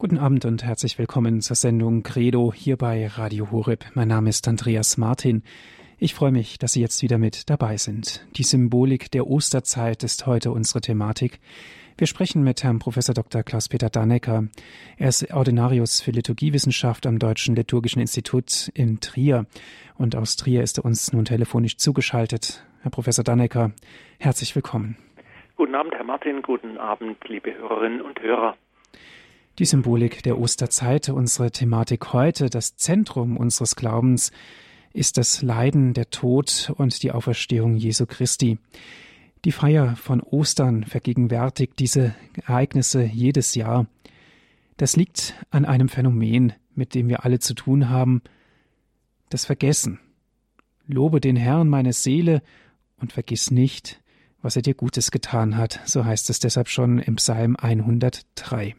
Guten Abend und herzlich willkommen zur Sendung Credo hier bei Radio Horeb. Mein Name ist Andreas Martin. Ich freue mich, dass Sie jetzt wieder mit dabei sind. Die Symbolik der Osterzeit ist heute unsere Thematik. Wir sprechen mit Herrn Professor Dr. Klaus-Peter Dannecker. Er ist Ordinarius für Liturgiewissenschaft am Deutschen Liturgischen Institut in Trier. Und aus Trier ist er uns nun telefonisch zugeschaltet. Herr Professor Dannecker, herzlich willkommen. Guten Abend, Herr Martin. Guten Abend, liebe Hörerinnen und Hörer. Die Symbolik der Osterzeit, unsere Thematik heute, das Zentrum unseres Glaubens, ist das Leiden, der Tod und die Auferstehung Jesu Christi. Die Feier von Ostern vergegenwärtigt diese Ereignisse jedes Jahr. Das liegt an einem Phänomen, mit dem wir alle zu tun haben, das Vergessen. Lobe den Herrn meine Seele und vergiss nicht, was er dir Gutes getan hat, so heißt es deshalb schon im Psalm 103.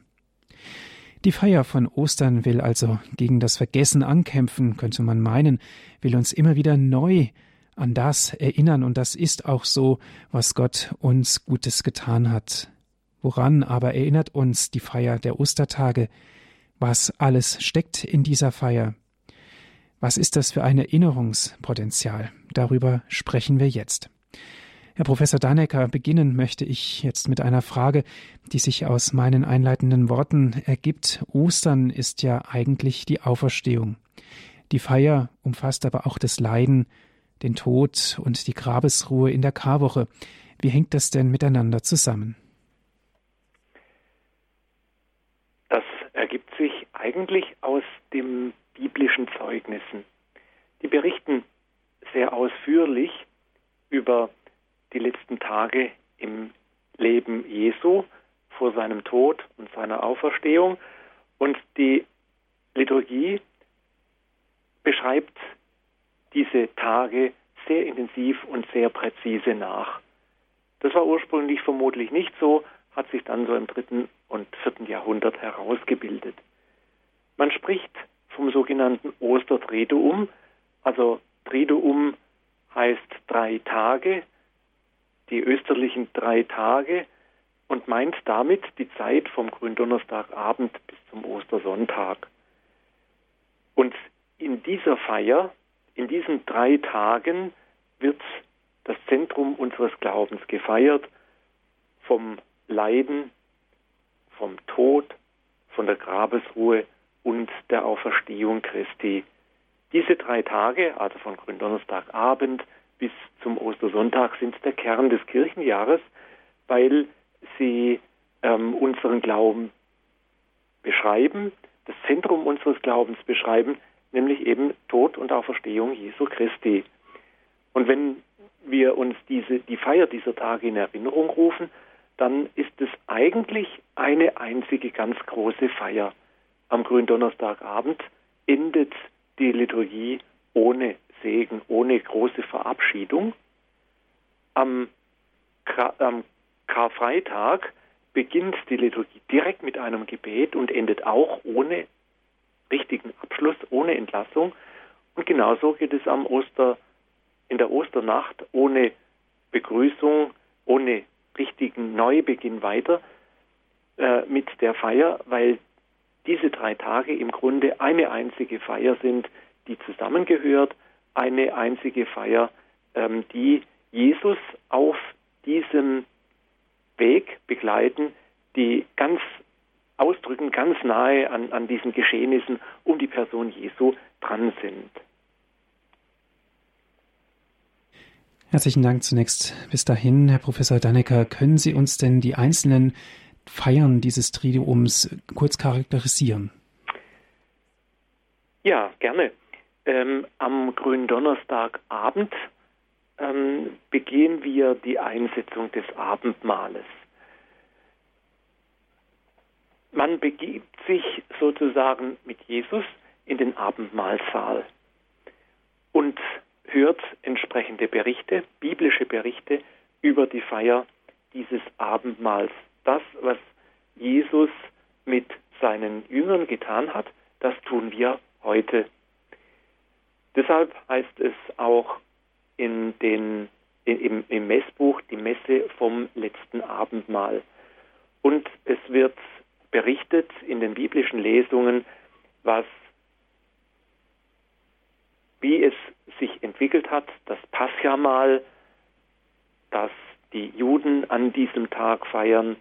Die Feier von Ostern will also gegen das Vergessen ankämpfen, könnte man meinen, will uns immer wieder neu an das erinnern, und das ist auch so, was Gott uns Gutes getan hat. Woran aber erinnert uns die Feier der Ostertage? Was alles steckt in dieser Feier? Was ist das für ein Erinnerungspotenzial? Darüber sprechen wir jetzt. Herr Professor Dannecker, beginnen möchte ich jetzt mit einer Frage, die sich aus meinen einleitenden Worten ergibt. Ostern ist ja eigentlich die Auferstehung. Die Feier umfasst aber auch das Leiden, den Tod und die Grabesruhe in der Karwoche. Wie hängt das denn miteinander zusammen? Das ergibt sich eigentlich aus den biblischen Zeugnissen. Die berichten sehr ausführlich über die letzten Tage im Leben Jesu vor seinem Tod und seiner Auferstehung. Und die Liturgie beschreibt diese Tage sehr intensiv und sehr präzise nach. Das war ursprünglich vermutlich nicht so, hat sich dann so im dritten und vierten Jahrhundert herausgebildet. Man spricht vom sogenannten Ostertriduum, also Triduum heißt drei Tage, die österlichen drei Tage und meint damit die Zeit vom Gründonnerstagabend bis zum Ostersonntag. Und in dieser Feier, in diesen drei Tagen, wird das Zentrum unseres Glaubens gefeiert, vom Leiden, vom Tod, von der Grabesruhe und der Auferstehung Christi. Diese drei Tage, also von Gründonnerstagabend bis zum Ostersonntag sind der Kern des Kirchenjahres, weil sie ähm, unseren Glauben beschreiben, das Zentrum unseres Glaubens beschreiben, nämlich eben Tod und Auferstehung Jesu Christi. Und wenn wir uns diese, die Feier dieser Tage in Erinnerung rufen, dann ist es eigentlich eine einzige ganz große Feier. Am Gründonnerstagabend endet die Liturgie ohne Segen, ohne große Verabschiedung. Am, am Karfreitag beginnt die Liturgie direkt mit einem Gebet und endet auch ohne richtigen Abschluss, ohne Entlassung. Und genauso geht es am Oster, in der Osternacht ohne Begrüßung, ohne richtigen Neubeginn weiter äh, mit der Feier, weil diese drei Tage im Grunde eine einzige Feier sind, die zusammengehört eine einzige Feier, ähm, die Jesus auf diesem Weg begleiten, die ganz ausdrücken, ganz nahe an, an diesen Geschehnissen um die Person Jesu dran sind. Herzlichen Dank zunächst bis dahin, Herr Professor Dannecker. Können Sie uns denn die einzelnen Feiern dieses Triduums kurz charakterisieren? Ja, gerne ähm, am Gründonnerstagabend ähm, begehen wir die Einsetzung des Abendmahles. Man begibt sich sozusagen mit Jesus in den Abendmahlsaal und hört entsprechende Berichte, biblische Berichte über die Feier dieses Abendmahls. Das, was Jesus mit seinen Jüngern getan hat, das tun wir heute Deshalb heißt es auch in den, in, im, im Messbuch die Messe vom letzten Abendmahl. Und es wird berichtet in den biblischen Lesungen, was wie es sich entwickelt hat, das Paschamal, das die Juden an diesem Tag feiern,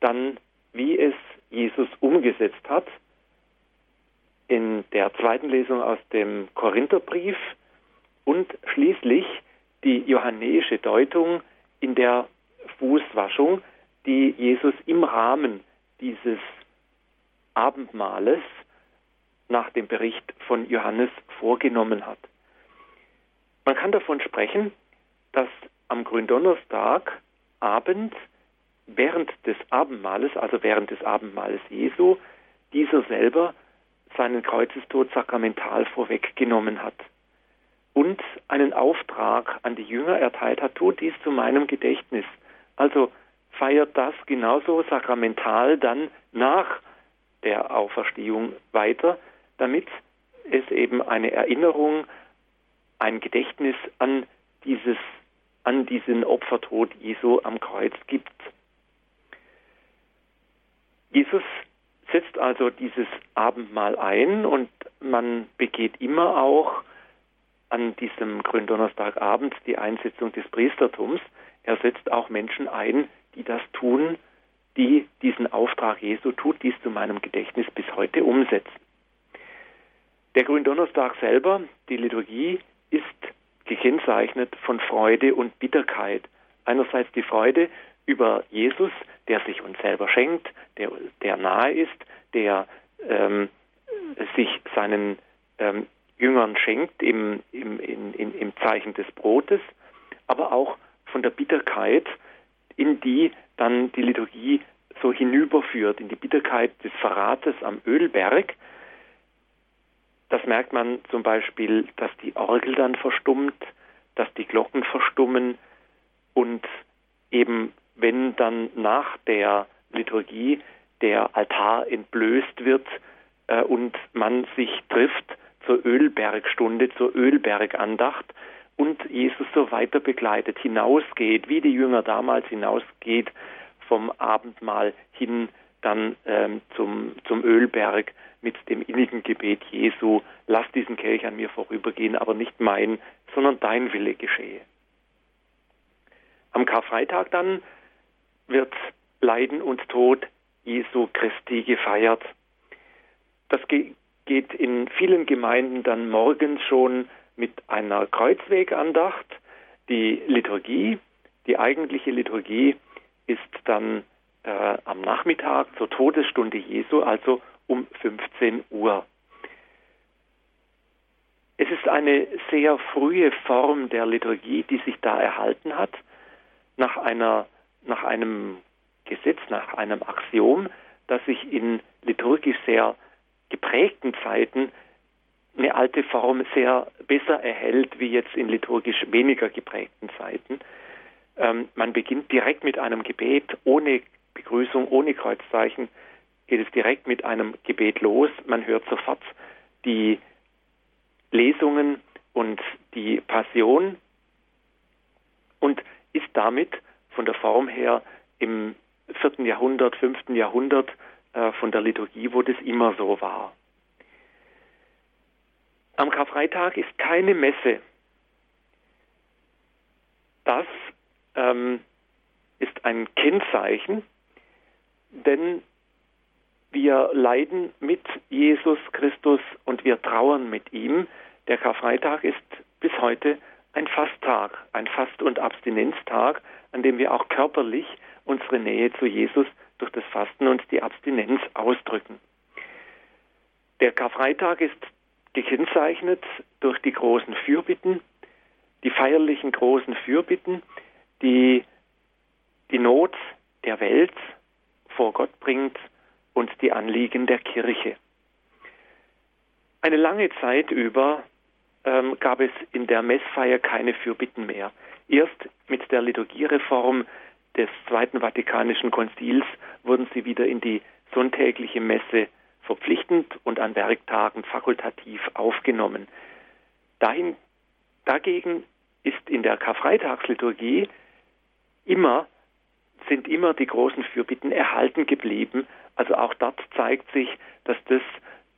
dann wie es Jesus umgesetzt hat. In der zweiten Lesung aus dem Korintherbrief und schließlich die johannäische Deutung in der Fußwaschung, die Jesus im Rahmen dieses Abendmahles nach dem Bericht von Johannes vorgenommen hat. Man kann davon sprechen, dass am Gründonnerstag Abend während des Abendmahles, also während des Abendmahles Jesu, dieser selber seinen Kreuzestod sakramental vorweggenommen hat und einen Auftrag an die Jünger erteilt hat, tut dies zu meinem Gedächtnis. Also feiert das genauso sakramental dann nach der Auferstehung weiter, damit es eben eine Erinnerung, ein Gedächtnis an dieses, an diesen Opfertod Jesu am Kreuz gibt. Jesus setzt also dieses Abendmahl ein und man begeht immer auch an diesem Gründonnerstagabend die Einsetzung des Priestertums. Er setzt auch Menschen ein, die das tun, die diesen Auftrag Jesu tut, dies zu meinem Gedächtnis bis heute umsetzen. Der Gründonnerstag selber, die Liturgie, ist gekennzeichnet von Freude und Bitterkeit. Einerseits die Freude über Jesus, der sich uns selber schenkt, der, der nahe ist, der ähm, sich seinen ähm, Jüngern schenkt im, im, in, in, im Zeichen des Brotes, aber auch von der Bitterkeit, in die dann die Liturgie so hinüberführt, in die Bitterkeit des Verrates am Ölberg. Das merkt man zum Beispiel, dass die Orgel dann verstummt, dass die Glocken verstummen und eben wenn dann nach der Liturgie der Altar entblößt wird äh, und man sich trifft zur Ölbergstunde, zur Ölbergandacht und Jesus so weiter begleitet, hinausgeht, wie die Jünger damals hinausgeht vom Abendmahl hin dann ähm, zum, zum Ölberg mit dem innigen Gebet Jesu, lass diesen Kelch an mir vorübergehen, aber nicht mein, sondern dein Wille geschehe. Am Karfreitag dann wird Leiden und Tod Jesu Christi gefeiert. Das geht in vielen Gemeinden dann morgens schon mit einer Kreuzwegandacht. Die Liturgie, die eigentliche Liturgie ist dann äh, am Nachmittag zur Todesstunde Jesu, also um 15 Uhr. Es ist eine sehr frühe Form der Liturgie, die sich da erhalten hat, nach, einer, nach einem Gesetz, nach einem Axiom, das sich in liturgisch sehr geprägten Zeiten eine alte Form sehr besser erhält wie jetzt in liturgisch weniger geprägten Zeiten. Ähm, man beginnt direkt mit einem Gebet ohne Begrüßung, ohne Kreuzzeichen, geht es direkt mit einem Gebet los. Man hört sofort die Lesungen und die Passion und ist damit von der Form her im vierten Jahrhundert, fünften Jahrhundert äh, von der Liturgie, wo das immer so war. Am Karfreitag ist keine Messe. Das ähm, ist ein Kennzeichen, denn wir leiden mit Jesus Christus und wir trauern mit ihm. Der Karfreitag ist bis heute ein Fasttag, ein Fast- und Abstinenztag, an dem wir auch körperlich unsere Nähe zu Jesus durch das Fasten und die Abstinenz ausdrücken. Der Karfreitag ist gekennzeichnet durch die großen Fürbitten, die feierlichen großen Fürbitten, die die Not der Welt vor Gott bringt und die Anliegen der Kirche. Eine lange Zeit über ähm, gab es in der Messfeier keine Fürbitten mehr. Erst mit der Liturgiereform des Zweiten Vatikanischen Konzils wurden sie wieder in die sonntägliche Messe verpflichtend und an Werktagen fakultativ aufgenommen. Dahin, dagegen ist in der Karfreitagsliturgie immer, sind immer die großen Fürbitten erhalten geblieben Also auch dort zeigt sich, dass das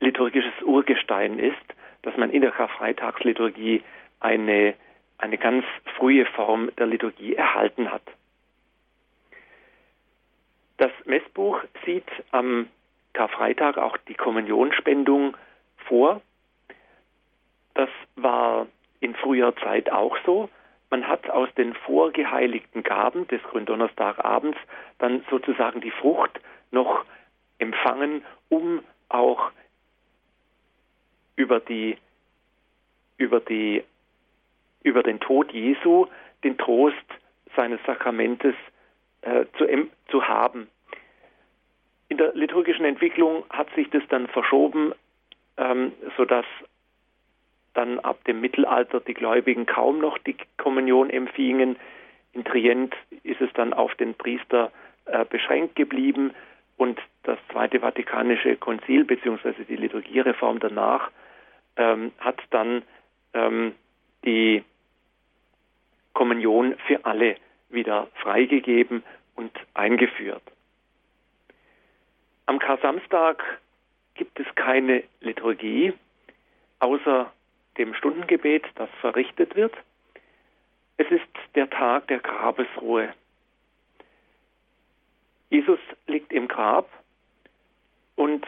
liturgisches Urgestein ist, dass man in der Karfreitagsliturgie eine, eine ganz frühe Form der Liturgie erhalten hat. Das Messbuch sieht am Karfreitag auch die Kommunionspendung vor. Das war in früher Zeit auch so. Man hat aus den vorgeheiligten Gaben des Gründonnerstagabends dann sozusagen die Frucht noch empfangen, um auch über die über die über den Tod Jesu den Trost seines Sakramentes äh, zu, zu haben. In der liturgischen Entwicklung hat sich das dann verschoben, ähm, sodass dann ab dem Mittelalter die Gläubigen kaum noch die Kommunion empfingen. In Trient ist es dann auf den Priester äh, beschränkt geblieben und das Zweite Vatikanische Konzil bzw. die Liturgiereform danach ähm, hat dann ähm, die Kommunion für alle wieder freigegeben und eingeführt. Am Kar-Samstag gibt es keine Liturgie, außer dem Stundengebet, das verrichtet wird. Es ist der Tag der Grabesruhe. Jesus liegt im Grab und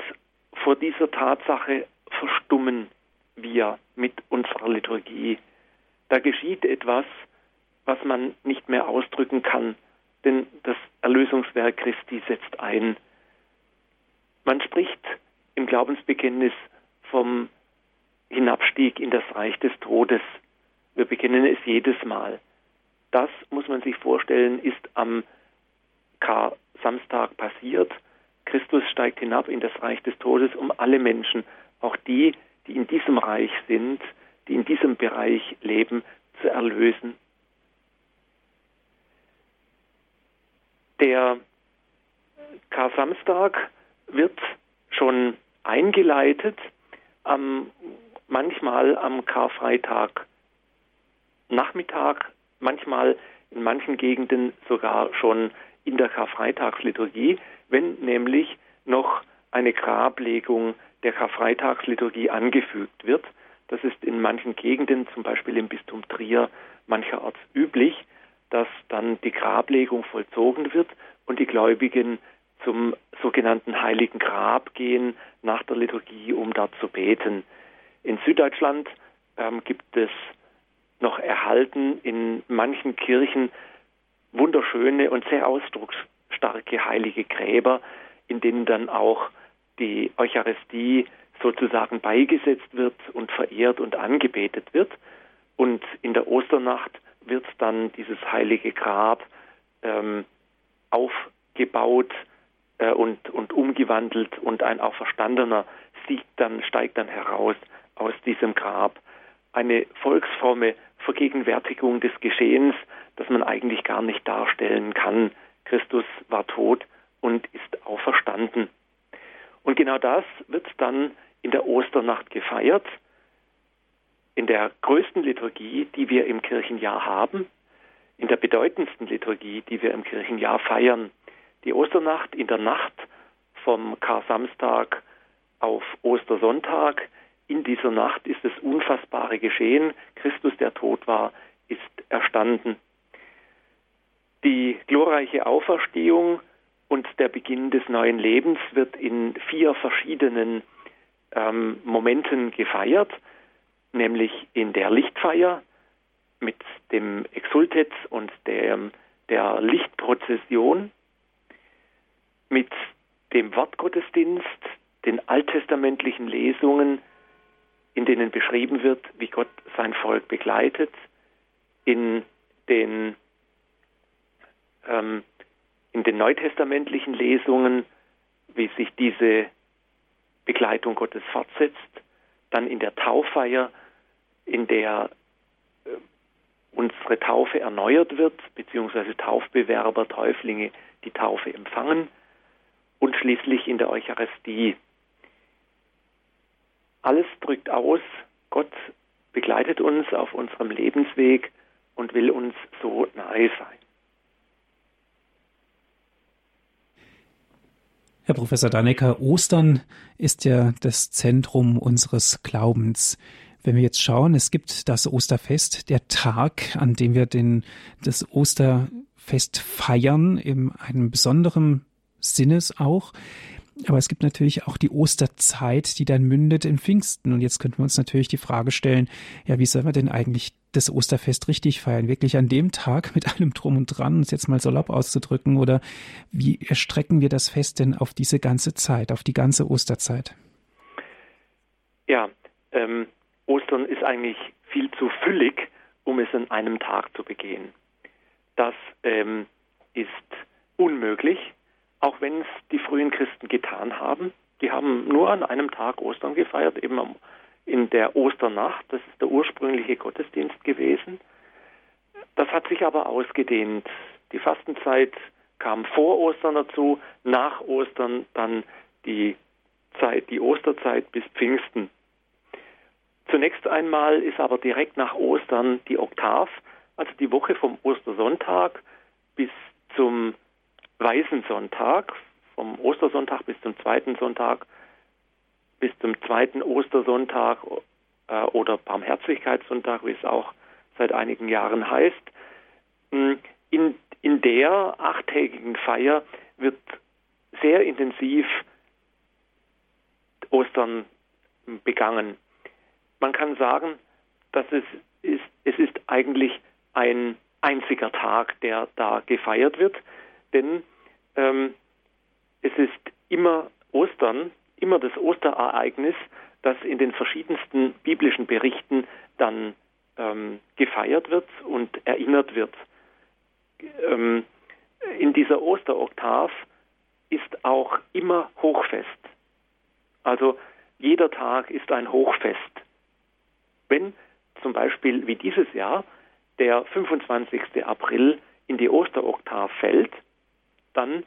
vor dieser Tatsache verstummen wir mit unserer Liturgie. Da geschieht etwas, was man nicht mehr ausdrücken kann, denn das Erlösungswerk Christi setzt ein. Man spricht im Glaubensbekenntnis vom Hinabstieg in das Reich des Todes. Wir bekennen es jedes Mal. Das muss man sich vorstellen, ist am Kar-Samstag passiert. Christus steigt hinab in das Reich des Todes, um alle Menschen, auch die, die in diesem Reich sind, die in diesem Bereich leben, zu erlösen. Der Kar-Samstag wird schon eingeleitet am manchmal am Karfreitag Nachmittag, manchmal in manchen Gegenden sogar schon in der Karfreitagsliturgie, wenn nämlich noch eine Grablegung der Karfreitagsliturgie angefügt wird. Das ist in manchen Gegenden, zum Beispiel im Bistum Trier, mancherorts üblich, dass dann die Grablegung vollzogen wird und die Gläubigen zum sogenannten Heiligen Grab gehen nach der Liturgie, um dort zu beten. In Süddeutschland ähm, gibt es noch erhalten in manchen Kirchen wunderschöne und sehr ausdrucksstarke heilige Gräber, in denen dann auch die Eucharistie sozusagen beigesetzt wird und verehrt und angebetet wird. Und in der Osternacht wird dann dieses heilige Grab ähm, aufgebaut äh, und, und umgewandelt und ein auferstandener Sieg dann, steigt dann heraus aus diesem Grab. Eine volksfromme Vergegenwärtigung des Geschehens, das man eigentlich gar nicht darstellen kann. Christus war tot und ist auferstanden. Und genau das wird dann in der Osternacht gefeiert, in der größten Liturgie, die wir im Kirchenjahr haben, in der bedeutendsten Liturgie, die wir im Kirchenjahr feiern. Die Osternacht in der Nacht vom Kar-Samstag auf Ostersonntag in dieser Nacht ist das Unfassbare geschehen. Christus, der tot war, ist erstanden. Die glorreiche Auferstehung und der Beginn des neuen Lebens wird in vier verschiedenen ähm, Momenten gefeiert, nämlich in der Lichtfeier mit dem Exultet und der, der Lichtprozession, mit dem Wortgottesdienst, den alttestamentlichen Lesungen, in denen beschrieben wird, wie Gott sein Volk begleitet, in den, ähm, in den neutestamentlichen Lesungen, wie sich diese Begleitung Gottes fortsetzt, dann in der Tauffeier, in der äh, unsere Taufe erneuert wird, beziehungsweise Taufbewerber, Täuflinge die Taufe empfangen und schließlich in der Eucharistie, alles drückt aus, Gott begleitet uns auf unserem Lebensweg und will uns so nahe sein. Herr Professor Dannecker, Ostern ist ja das Zentrum unseres Glaubens. Wenn wir jetzt schauen, es gibt das Osterfest, der Tag, an dem wir den, das Osterfest feiern, in einem besonderen Sinnes auch. Aber es gibt natürlich auch die Osterzeit, die dann mündet in Pfingsten. Und jetzt könnten wir uns natürlich die Frage stellen, ja, wie soll man denn eigentlich das Osterfest richtig feiern? Wirklich an dem Tag mit allem Drum und Dran, uns jetzt mal salopp auszudrücken? Oder wie erstrecken wir das Fest denn auf diese ganze Zeit, auf die ganze Osterzeit? Ja, ähm, Ostern ist eigentlich viel zu füllig, um es an einem Tag zu begehen. Das ähm, ist unmöglich auch wenn es die frühen Christen getan haben. Die haben nur an einem Tag Ostern gefeiert, eben in der Osternacht. Das ist der ursprüngliche Gottesdienst gewesen. Das hat sich aber ausgedehnt. Die Fastenzeit kam vor Ostern dazu, nach Ostern dann die Zeit, die Osterzeit bis Pfingsten. Zunächst einmal ist aber direkt nach Ostern die Oktav, also die Woche vom Ostersonntag bis zum Weißen Sonntag, vom Ostersonntag bis zum zweiten Sonntag, bis zum zweiten Ostersonntag äh, oder Barmherzigkeitssonntag, wie es auch seit einigen Jahren heißt. Hm, in, in der achttägigen Feier wird sehr intensiv Ostern begangen. Man kann sagen, dass es ist, es ist eigentlich ein einziger Tag, der da gefeiert wird denn ähm, es ist immer Ostern, immer das Osterereignis, das in den verschiedensten biblischen Berichten dann ähm, gefeiert wird und erinnert wird. Ähm, in dieser Osteroktav ist auch immer Hochfest. Also jeder Tag ist ein Hochfest. Wenn zum Beispiel wie dieses Jahr der 25. April in die Osteroktav fällt, dann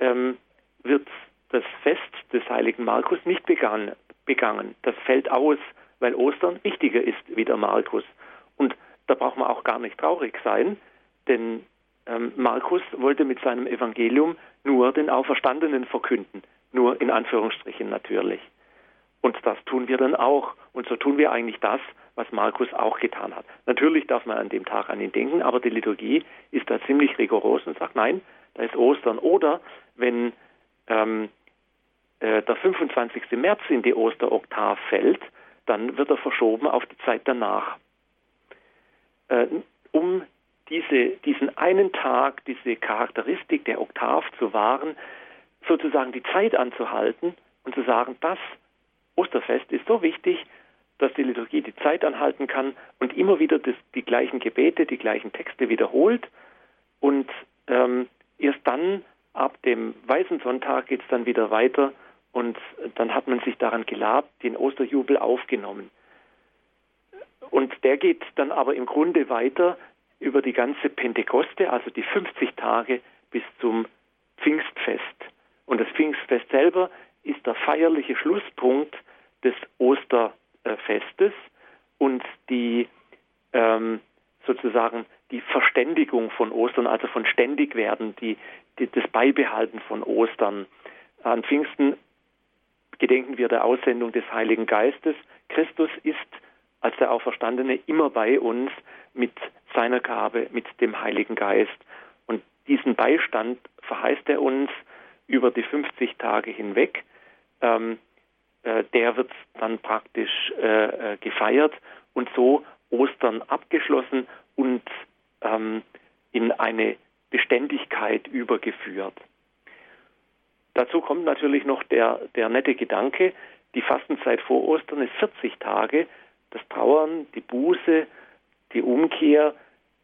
ähm, wird das Fest des heiligen Markus nicht begangen, begangen. Das fällt aus, weil Ostern wichtiger ist wie der Markus. Und da braucht man auch gar nicht traurig sein, denn ähm, Markus wollte mit seinem Evangelium nur den Auferstandenen verkünden, nur in Anführungsstrichen natürlich. Und das tun wir dann auch. Und so tun wir eigentlich das, was Markus auch getan hat. Natürlich darf man an dem Tag an ihn denken, aber die Liturgie ist da ziemlich rigoros und sagt, nein, da ist Ostern. Oder wenn ähm, äh, der 25. März in die Osteroktav fällt, dann wird er verschoben auf die Zeit danach. Äh, um diese, diesen einen Tag, diese Charakteristik der Oktav zu wahren, sozusagen die Zeit anzuhalten und zu sagen, das Osterfest ist so wichtig, dass die Liturgie die Zeit anhalten kann und immer wieder das, die gleichen Gebete, die gleichen Texte wiederholt und ähm, erst dann, ab dem Weißen Sonntag, geht es dann wieder weiter und dann hat man sich daran gelabt, den Osterjubel aufgenommen. Und der geht dann aber im Grunde weiter über die ganze Pentekoste, also die 50 Tage bis zum Pfingstfest. Und das Pfingstfest selber ist der feierliche Schlusspunkt des Osterfestes und die ähm, sozusagen die Verständigung von Ostern, also von Ständigwerden, die, die, das Beibehalten von Ostern. An Pfingsten gedenken wir der Aussendung des Heiligen Geistes. Christus ist als der Auferstandene immer bei uns mit seiner Gabe, mit dem Heiligen Geist. Und diesen Beistand verheißt er uns über die 50 Tage hinweg. Ähm, äh, der wird dann praktisch äh, äh gefeiert und so Ostern abgeschlossen und ähm, in eine Beständigkeit übergeführt. Dazu kommt natürlich noch der, der nette Gedanke, die Fastenzeit vor Ostern ist 40 Tage. Das Trauern, die Buße, die Umkehr,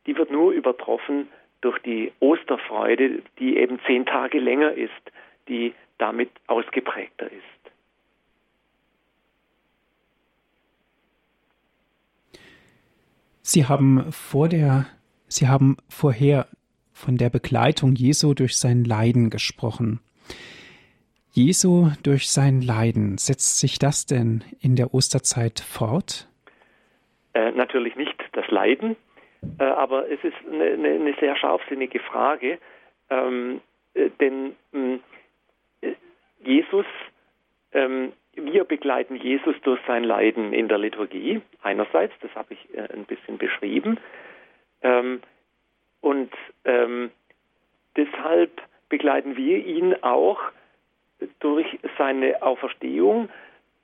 die wird nur übertroffen durch die Osterfreude, die eben zehn Tage länger ist, die damit ausgeprägter ist. Sie haben vor der Sie haben vorher von der Begleitung Jesu durch sein Leiden gesprochen. Jesu durch sein Leiden, setzt sich das denn in der Osterzeit fort? Äh, natürlich nicht das Leiden, äh, aber es ist eine, eine, sehr scharfsinnige Frage, ähm, äh, denn äh, Jesus, ähm, wir begleiten Jesus durch sein Leiden in der Liturgie, einerseits, das habe ich äh, ein bisschen beschrieben, ähm, und ähm, deshalb begleiten wir ihn auch durch seine Auferstehung,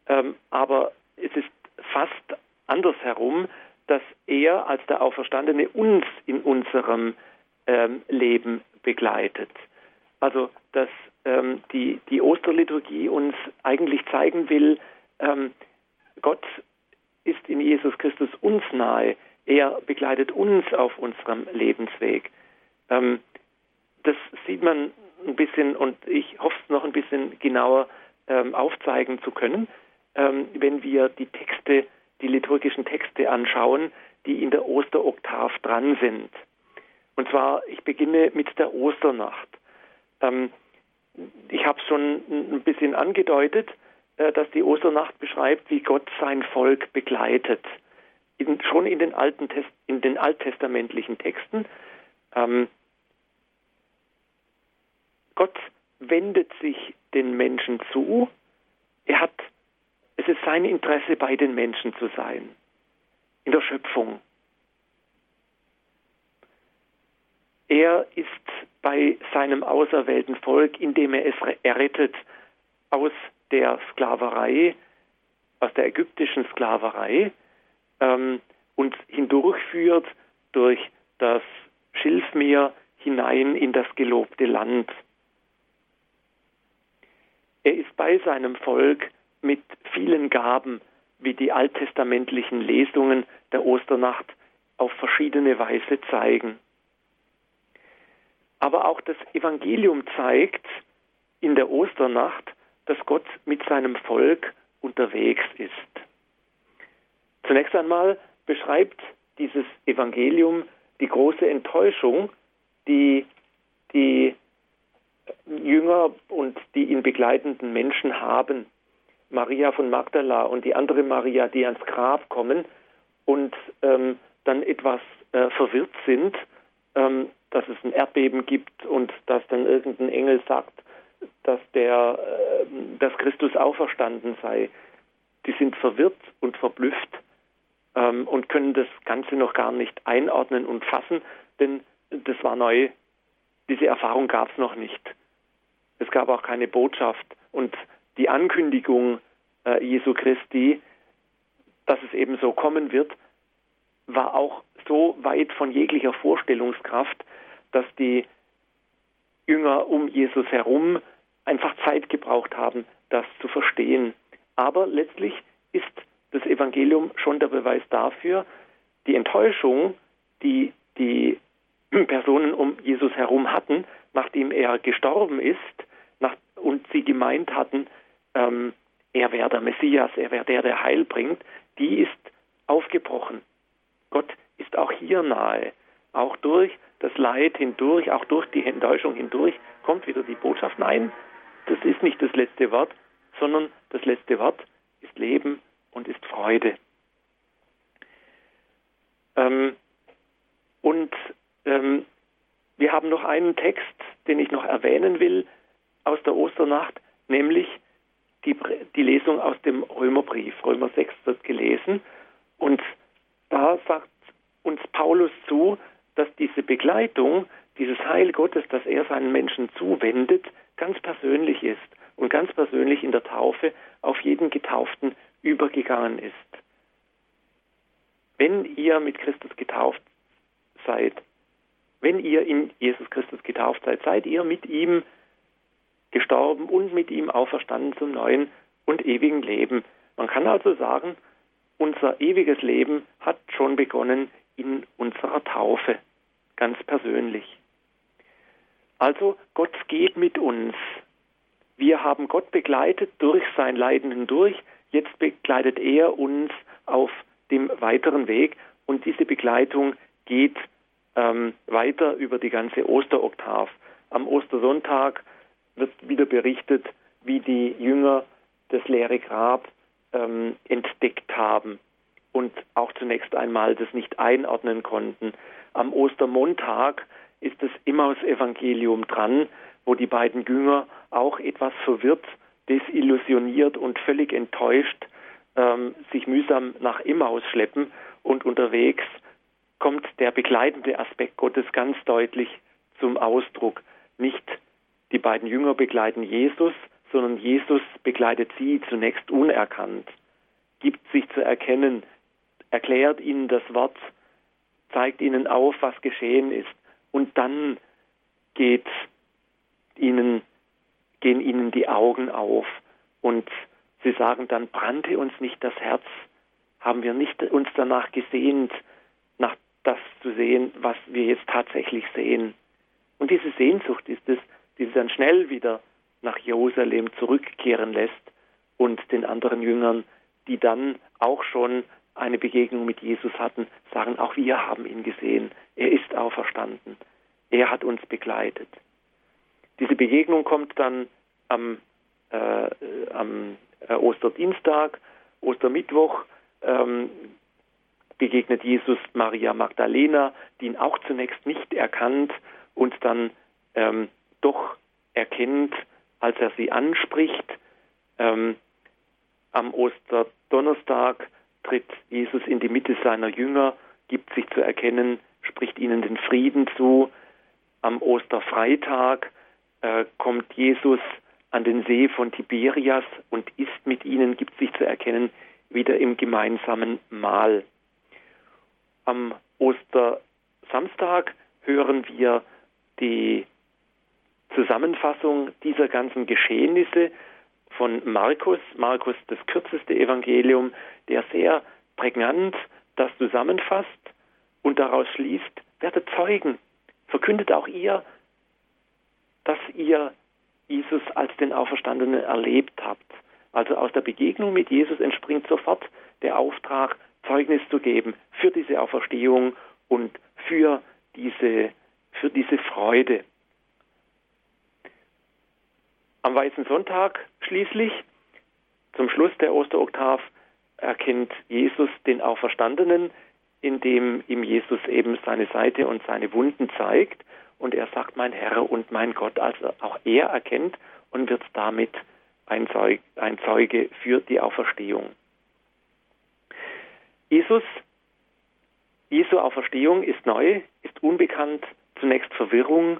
ähm, aber es ist fast andersherum, dass er als der Auferstandene uns in unserem ähm, Leben begleitet. Also dass ähm, die, die Osterliturgie uns eigentlich zeigen will, ähm, Gott ist in Jesus Christus uns nahe. Er begleitet uns auf unserem Lebensweg. Ähm, das sieht man ein bisschen und ich hoffe es noch ein bisschen genauer ähm, aufzeigen zu können, ähm, wenn wir die Texte, die liturgischen Texte anschauen, die in der Osteroktav dran sind. Und zwar, ich beginne mit der Osternacht. Ähm, ich habe schon ein bisschen angedeutet, äh, dass die Osternacht beschreibt, wie Gott sein Volk begleitet. In, schon in den, alten Test, in den alttestamentlichen Texten. Ähm, Gott wendet sich den Menschen zu. Er hat, es ist sein Interesse, bei den Menschen zu sein. In der Schöpfung. Er ist bei seinem auserwählten Volk, indem er es errettet aus der Sklaverei, aus der ägyptischen Sklaverei ähm, und hindurchführt durch das Schilfmeer hinein in das gelobte Land. Er ist bei seinem Volk mit vielen Gaben, wie die alttestamentlichen Lesungen der Osternacht auf verschiedene Weise zeigen. Aber auch das Evangelium zeigt in der Osternacht, dass Gott mit seinem Volk unterwegs ist. Zunächst einmal beschreibt dieses Evangelium die große Enttäuschung, die die Jünger und die ihn begleitenden Menschen haben. Maria von Magdala und die andere Maria, die ans Grab kommen und ähm, dann etwas äh, verwirrt sind, ähm, dass es ein Erdbeben gibt und dass dann irgendein Engel sagt, dass der, äh, dass Christus auferstanden sei. Die sind verwirrt und verblüfft ähm, und können das Ganze noch gar nicht einordnen und fassen, denn das war neu. Diese Erfahrung gab es noch nicht. Es gab auch keine Botschaft und die Ankündigung äh, Jesu Christi, dass es eben so kommen wird, war auch so weit von jeglicher Vorstellungskraft, dass die Jünger um Jesus herum einfach Zeit gebraucht haben, das zu verstehen. Aber letztlich ist das Evangelium schon der Beweis dafür, die Enttäuschung, die die Personen um Jesus herum hatten, nachdem er gestorben ist nach, und sie gemeint hatten, ähm, er wäre der Messias, er wäre der, der Heil bringt, die ist aufgebrochen. Gott ist auch hier nahe. Auch durch das Leid hindurch, auch durch die Enttäuschung hindurch, kommt wieder die Botschaft, nein, das ist nicht das letzte Wort, sondern das letzte Wort ist Leben und ist Freude. Ähm, und ähm, wir haben noch einen Text, den ich noch erwähnen will aus der Osternacht, nämlich die, die Lesung aus dem Römerbrief. Römer 6 wird gelesen und da sagt uns Paulus zu, dass diese Begleitung, dieses Heil Gottes, das er seinen Menschen zuwendet, ganz persönlich ist und ganz persönlich in der Taufe auf jeden Getauften übergegangen ist. Wenn ihr mit Christus getauft seid, wenn ihr in Jesus Christus getauft seid, seid ihr mit ihm gestorben und mit ihm auferstanden zum neuen und ewigen Leben. Man kann also sagen, unser ewiges Leben hat schon begonnen in unserer Taufe, ganz persönlich. Also Gott geht mit uns. Wir haben Gott begleitet durch sein Leiden hindurch, jetzt begleitet er uns auf dem weiteren Weg und diese Begleitung geht ähm, weiter über die ganze Osteroktav. Am Ostersonntag wird wieder berichtet, wie die Jünger das leere Grab ähm, entdeckt haben und auch zunächst einmal das nicht einordnen konnten. Am Ostermontag ist das Emmaus-Evangelium dran, wo die beiden Jünger auch etwas verwirrt desillusioniert und völlig enttäuscht ähm, sich mühsam nach Immaus schleppen und unterwegs kommt der begleitende Aspekt Gottes ganz deutlich zum Ausdruck. Nicht die beiden Jünger begleiten Jesus, sondern Jesus begleitet sie zunächst unerkannt, gibt sich zu erkennen, erklärt ihnen das Wort, zeigt ihnen auf, was geschehen ist. Und dann geht ihnen, gehen ihnen die Augen auf. Und sie sagen dann, brannte uns nicht das Herz, haben wir nicht uns danach gesehnt, nach das zu sehen, was wir jetzt tatsächlich sehen. Und diese Sehnsucht ist es, die sie dann schnell wieder nach Jerusalem zurückkehren lässt und den anderen Jüngern, die dann auch schon eine Begegnung mit Jesus hatten, sagen, auch wir haben ihn gesehen. Er ist auferstanden. Er hat uns begleitet. Diese Begegnung kommt dann am, äh, am äh, Osterdienstag, Ostermittwoch, ähm, begegnet Jesus Maria Magdalena, die ihn auch zunächst nicht erkannt und dann ähm, doch erkennt, als er sie anspricht. Ähm, am Osterdonnerstag tritt Jesus in die Mitte seiner Jünger, gibt sich zu erkennen, spricht ihnen den Frieden zu. Am Osterfreitag äh, kommt Jesus an den See von Tiberias und isst mit ihnen, gibt sich zu erkennen, wieder im gemeinsamen Mahl. Am Ostersamstag hören wir die Zusammenfassung dieser ganzen Geschehnisse von Markus, Markus das kürzeste Evangelium, der sehr prägnant das zusammenfasst und daraus schließt, werdet Zeugen, verkündet auch ihr, dass ihr Jesus als den Auferstandenen erlebt habt. Also aus der Begegnung mit Jesus entspringt sofort der Auftrag, Zeugnis zu geben für diese Auferstehung und für diese, für diese Freude. Am Weißen Sonntag schließlich, zum Schluss der Osteroktav, erkennt Jesus den Auferstandenen, indem ihm Jesus eben seine Seite und seine Wunden zeigt. Und er sagt, mein Herr und mein Gott. Also auch er erkennt und wird damit ein Zeuge, ein Zeuge für die Auferstehung. Jesus, Jesu Auferstehung ist neu, ist unbekannt, zunächst Verwirrung,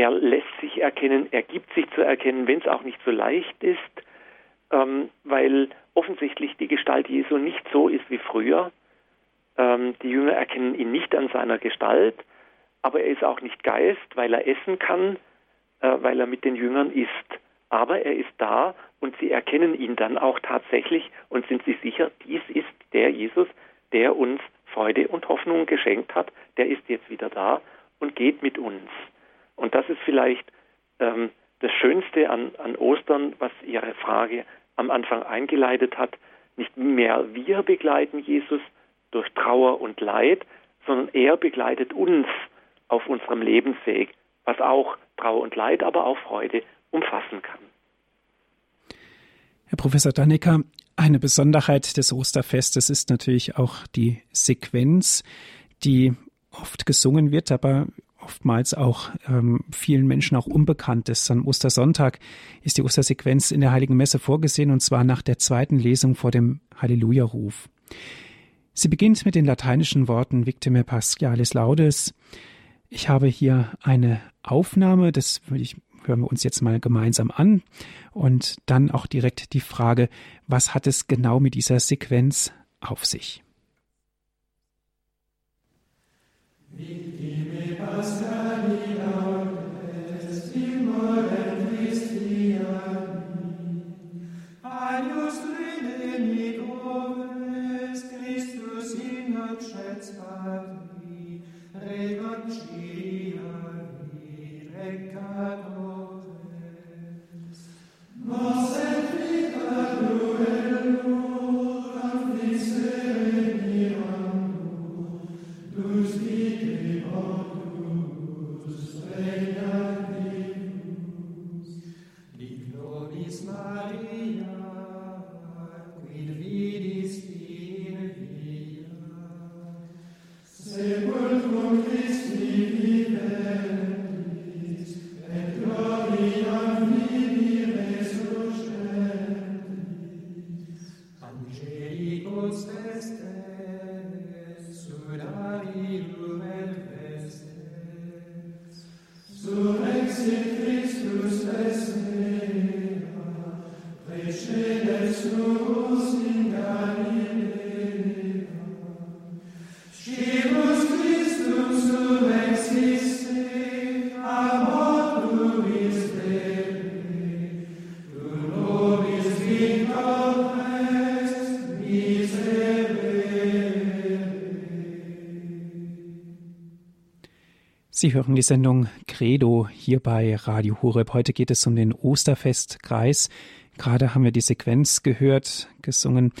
er lässt sich erkennen, er gibt sich zu erkennen, wenn es auch nicht so leicht ist, ähm, weil offensichtlich die Gestalt Jesu nicht so ist wie früher. Ähm, die Jünger erkennen ihn nicht an seiner Gestalt, aber er ist auch nicht Geist, weil er essen kann, äh, weil er mit den Jüngern isst. Aber er ist da und sie erkennen ihn dann auch tatsächlich und sind sich sicher, dies ist der Jesus, der uns Freude und Hoffnung geschenkt hat, der ist jetzt wieder da und geht mit uns. Und das ist vielleicht ähm, das Schönste an, an Ostern, was Ihre Frage am Anfang eingeleitet hat. Nicht mehr wir begleiten Jesus durch Trauer und Leid, sondern er begleitet uns auf unserem Lebensweg, was auch Trauer und Leid, aber auch Freude umfassen kann. Herr Professor Dannecker, eine Besonderheit des Osterfestes ist natürlich auch die Sequenz, die oft gesungen wird, aber oftmals auch ähm, vielen Menschen auch unbekannt ist. Am Ostersonntag ist die Ostersequenz in der Heiligen Messe vorgesehen und zwar nach der zweiten Lesung vor dem Halleluja-Ruf. Sie beginnt mit den lateinischen Worten Victime Paschalis Laudes. Ich habe hier eine Aufnahme, das würde ich hören wir uns jetzt mal gemeinsam an und dann auch direkt die Frage, was hat es genau mit dieser Sequenz auf sich? Victime pascali autes, in morem Christiani, alius redemit oves, Christus in accets patri, reconciliani, recatores. Nos multum Christi Sie hören die Sendung Credo hier bei Radio Horeb. Heute geht es um den Osterfestkreis. Gerade haben wir die Sequenz gehört, gesungen.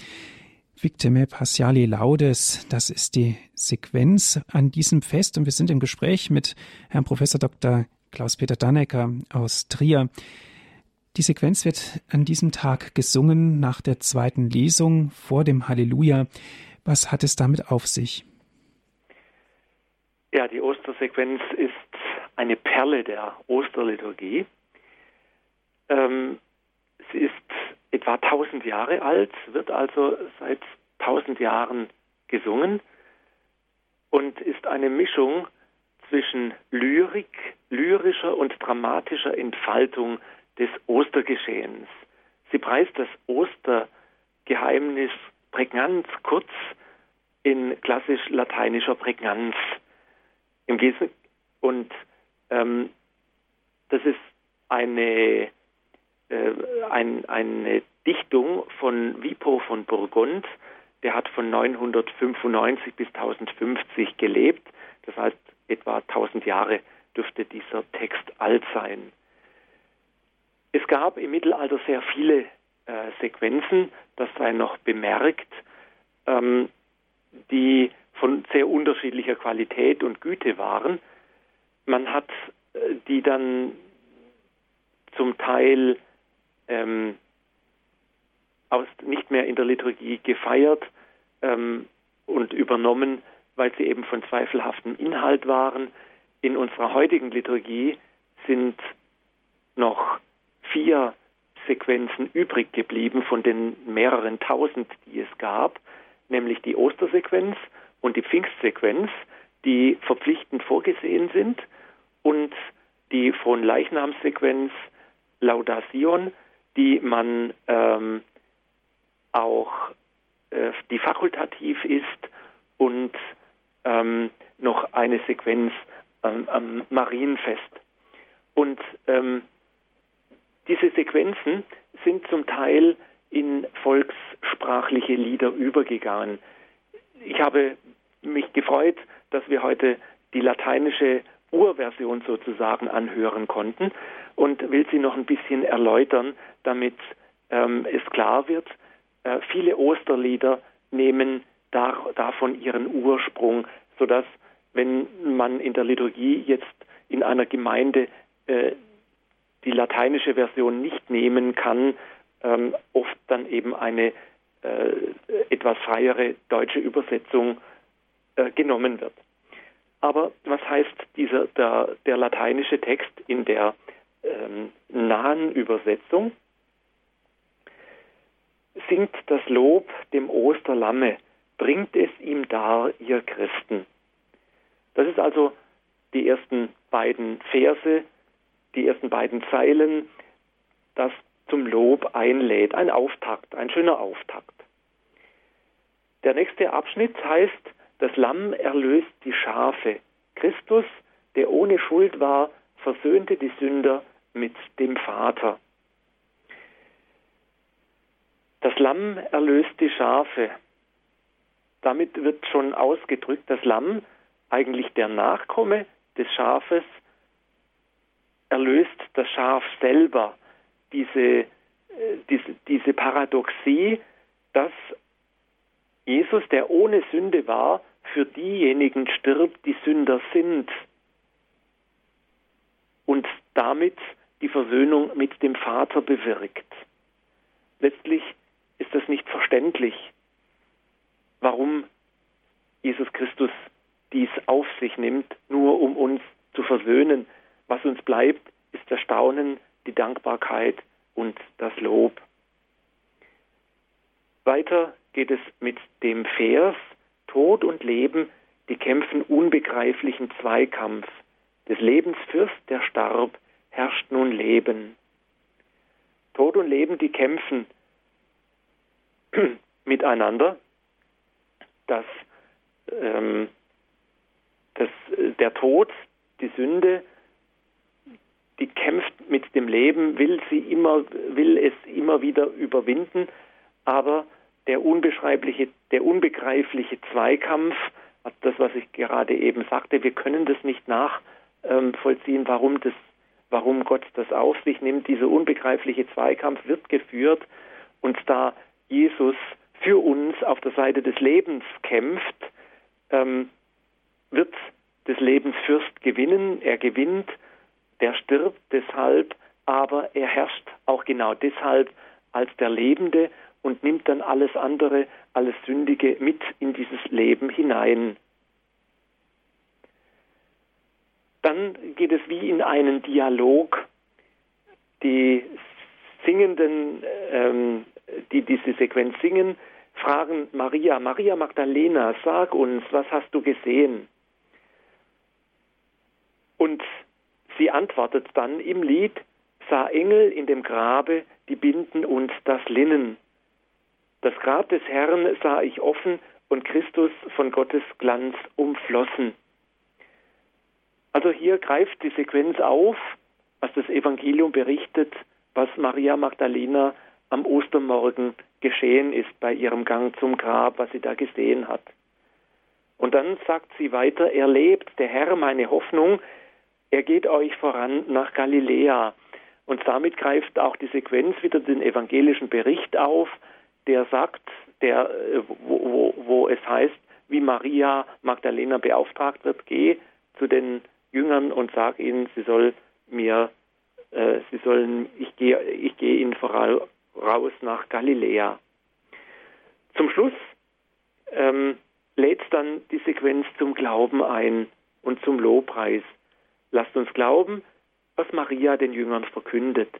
Victime Passiali Laudes, das ist die Sequenz an diesem Fest und wir sind im Gespräch mit Herrn Professor Dr. Klaus-Peter Dannecker aus Trier. Die Sequenz wird an diesem Tag gesungen nach der zweiten Lesung vor dem Halleluja. Was hat es damit auf sich? Ja, die Ostersequenz ist eine Perle der Osterliturgie. Ähm, sie ist etwa 1000 Jahre alt, wird also seit 1000 Jahren gesungen und ist eine Mischung zwischen Lyrik, lyrischer und dramatischer Entfaltung des Ostergeschehens. Sie preist das Ostergeheimnis prägnant kurz in klassisch lateinischer Prägnanz. Im Wesen und ähm, das ist eine, äh, ein, eine Dichtung von Wipo von Burgund. Der hat von 995 bis 1050 gelebt. Das heißt, etwa 1000 Jahre dürfte dieser Text alt sein. Es gab im Mittelalter sehr viele äh, Sequenzen, das sei noch bemerkt, ähm, die von sehr unterschiedlicher Qualität und Güte waren. Man hat äh, die dann zum Teil ähm, aus, nicht mehr in der Liturgie gefeiert ähm, und übernommen, weil sie eben von zweifelhaftem Inhalt waren. In unserer heutigen Liturgie sind noch vier Sequenzen übrig geblieben von den mehreren tausend, die es gab, nämlich die Ostersequenz, und die Pfingstsequenz, die verpflichtend vorgesehen sind und die von Leichnamssequenz Laudation, die man ähm, auch äh, die fakultativ ist und ähm, noch eine Sequenz ähm, am Marienfest. Und ähm, diese Sequenzen sind zum Teil in volkssprachliche Lieder übergegangen. Ich habe mich gefreut, dass wir heute die lateinische Urversion sozusagen anhören konnten und will sie noch ein bisschen erläutern, damit ähm, es klar wird. Äh, viele Osterlieder nehmen da, davon ihren Ursprung, sodass wenn man in der Liturgie jetzt in einer Gemeinde äh, die lateinische Version nicht nehmen kann, ähm, oft dann eben eine äh, etwas freiere deutsche Übersetzung äh, genommen wird. Aber was heißt dieser, der, der lateinische Text in der ähm, nahen Übersetzung? Singt das Lob dem Osterlamme, bringt es ihm dar, ihr Christen. Das ist also die ersten beiden Verse, die ersten beiden Zeilen, das zum Lob einlädt, ein Auftakt, ein schöner Auftakt. Der nächste Abschnitt heißt, das Lamm erlöst die Schafe. Christus, der ohne Schuld war, versöhnte die Sünder mit dem Vater. Das Lamm erlöst die Schafe. Damit wird schon ausgedrückt, das Lamm, eigentlich der Nachkomme des Schafes, erlöst das Schaf selber. Diese, äh, diese, diese Paradoxie, dass Jesus, der ohne Sünde war, für diejenigen stirbt, die Sünder sind und damit die Versöhnung mit dem Vater bewirkt. Letztlich ist das nicht verständlich, warum Jesus Christus dies auf sich nimmt, nur um uns zu versöhnen. Was uns bleibt, ist das Staunen, die Dankbarkeit und das Lob. Weiter geht es mit dem Vers, Tod und Leben, die kämpfen unbegreiflichen Zweikampf. Des Lebens Fürst, der starb, herrscht nun Leben. Tod und Leben, die kämpfen. miteinander, dass, ähm, dass der Tod, die Sünde, die kämpft mit dem Leben, will sie immer, will es immer wieder überwinden, aber der unbeschreibliche, der unbegreifliche Zweikampf, das, was ich gerade eben sagte, wir können das nicht nachvollziehen, warum das, warum Gott das auf sich nimmt. Dieser unbegreifliche Zweikampf wird geführt und da Jesus für uns auf der Seite des Lebens kämpft, ähm, wird des Lebens Fürst gewinnen. Er gewinnt, der stirbt deshalb, aber er herrscht auch genau deshalb als der Lebende und nimmt dann alles andere, alles Sündige mit in dieses Leben hinein. Dann geht es wie in einen Dialog. Die Singenden, ähm, die diese Sequenz singen, fragen Maria, Maria Magdalena, sag uns, was hast du gesehen? Und sie antwortet dann im Lied, sah Engel in dem Grabe, die binden uns das Linnen. Das Grab des Herrn sah ich offen und Christus von Gottes Glanz umflossen. Also hier greift die Sequenz auf, was das Evangelium berichtet, was Maria Magdalena am Ostermorgen geschehen ist bei ihrem Gang zum Grab, was sie da gesehen hat. Und dann sagt sie weiter, er lebt, der Herr, meine Hoffnung, er geht euch voran nach Galiläa. Und damit greift auch die Sequenz wieder den evangelischen Bericht auf, der sagt, der, äh, wo, wo, wo es heißt, wie Maria Magdalena beauftragt wird, geh zu den Jüngern und sag ihnen, sie soll mir, äh, sie sollen, ich gehe, ich gehe ihnen voraus nach Galiläa. Zum Schluss ähm, lädt dann die Sequenz zum Glauben ein und zum Lobpreis. Lasst uns glauben, was Maria den Jüngern verkündet.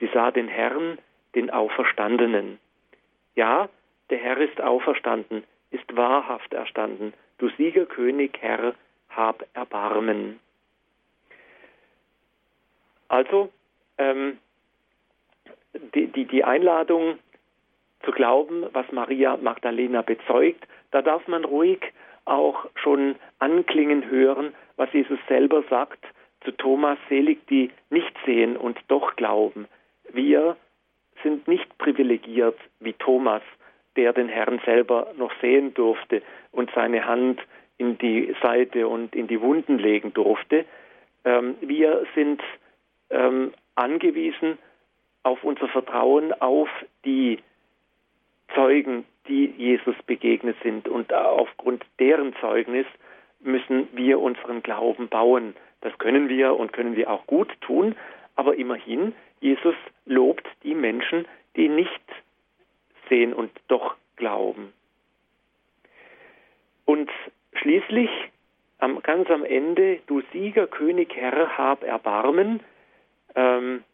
Sie sah den Herrn, den Auferstandenen. Ja, der Herr ist auferstanden, ist wahrhaft erstanden. Du Siegerkönig, Herr, hab Erbarmen. Also, ähm, die, die, die Einladung zu glauben, was Maria Magdalena bezeugt, da darf man ruhig auch schon anklingen hören, was Jesus selber sagt zu Thomas, selig die nicht sehen und doch glauben. Wir sind nicht privilegiert wie Thomas, der den Herrn selber noch sehen durfte und seine Hand in die Seite und in die Wunden legen durfte. Ähm, wir sind ähm, angewiesen auf unser Vertrauen auf die Zeugen, die Jesus begegnet sind. Und aufgrund deren Zeugnis müssen wir unseren Glauben bauen. Das können wir und können wir auch gut tun, aber immerhin, Jesus lobt die Menschen, die nicht sehen und doch glauben. Und schließlich, am, ganz am Ende, du Sieger, König, Herr, hab Erbarmen, ähm,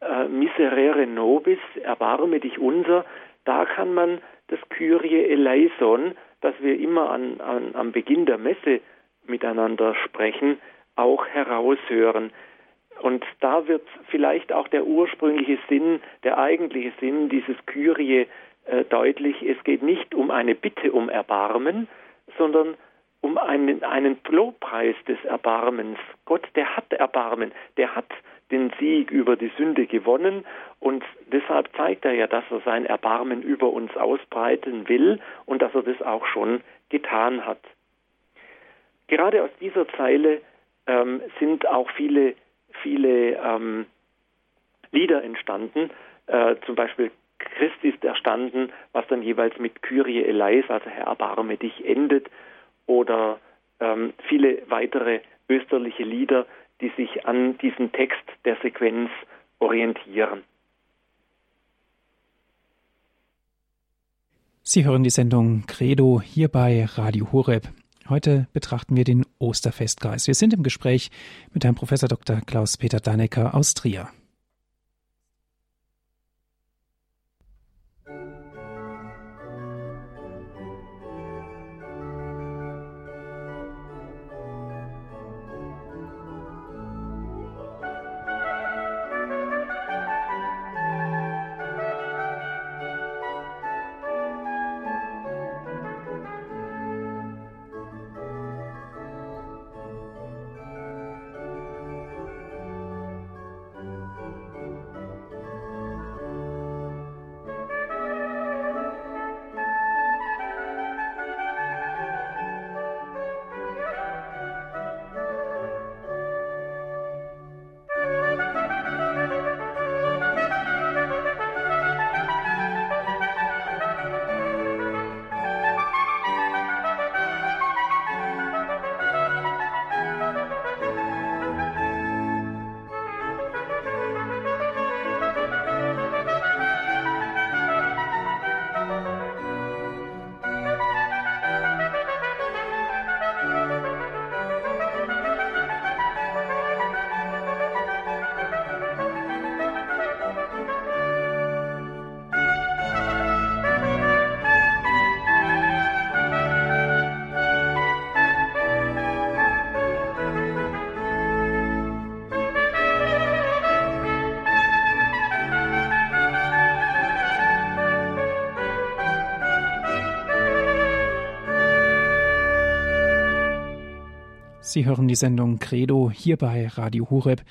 äh, miserere nobis, erbarme dich unser, da kann man das Kyrie eleison, das wir immer an, an, am Beginn der Messe miteinander sprechen, auch heraushören. Und da wird vielleicht auch der ursprüngliche Sinn, der eigentliche Sinn dieses Kyrie äh, deutlich. Es geht nicht um eine Bitte um Erbarmen, sondern um einen, einen Lobpreis des Erbarmens. Gott, der hat Erbarmen, der hat den Sieg über die Sünde gewonnen und deshalb zeigt er ja, dass er sein Erbarmen über uns ausbreiten will und dass er das auch schon getan hat. Gerade aus dieser Zeile ähm, sind auch viele viele ähm, Lieder entstanden. Äh, zum Beispiel Christ ist erstanden, was dann jeweils mit Kyrie eleis, also Herr erbarme dich, endet. Oder ähm, viele weitere österliche Lieder, die sich an diesem Text der Sequenz orientieren. Sie hören die Sendung Credo hier bei Radio Horeb. Heute betrachten wir den Osterfestkreis. Wir sind im Gespräch mit Herrn Professor Dr. Klaus-Peter Dannecker aus Trier. Sie hören die Sendung Credo hier bei Radio Hureb.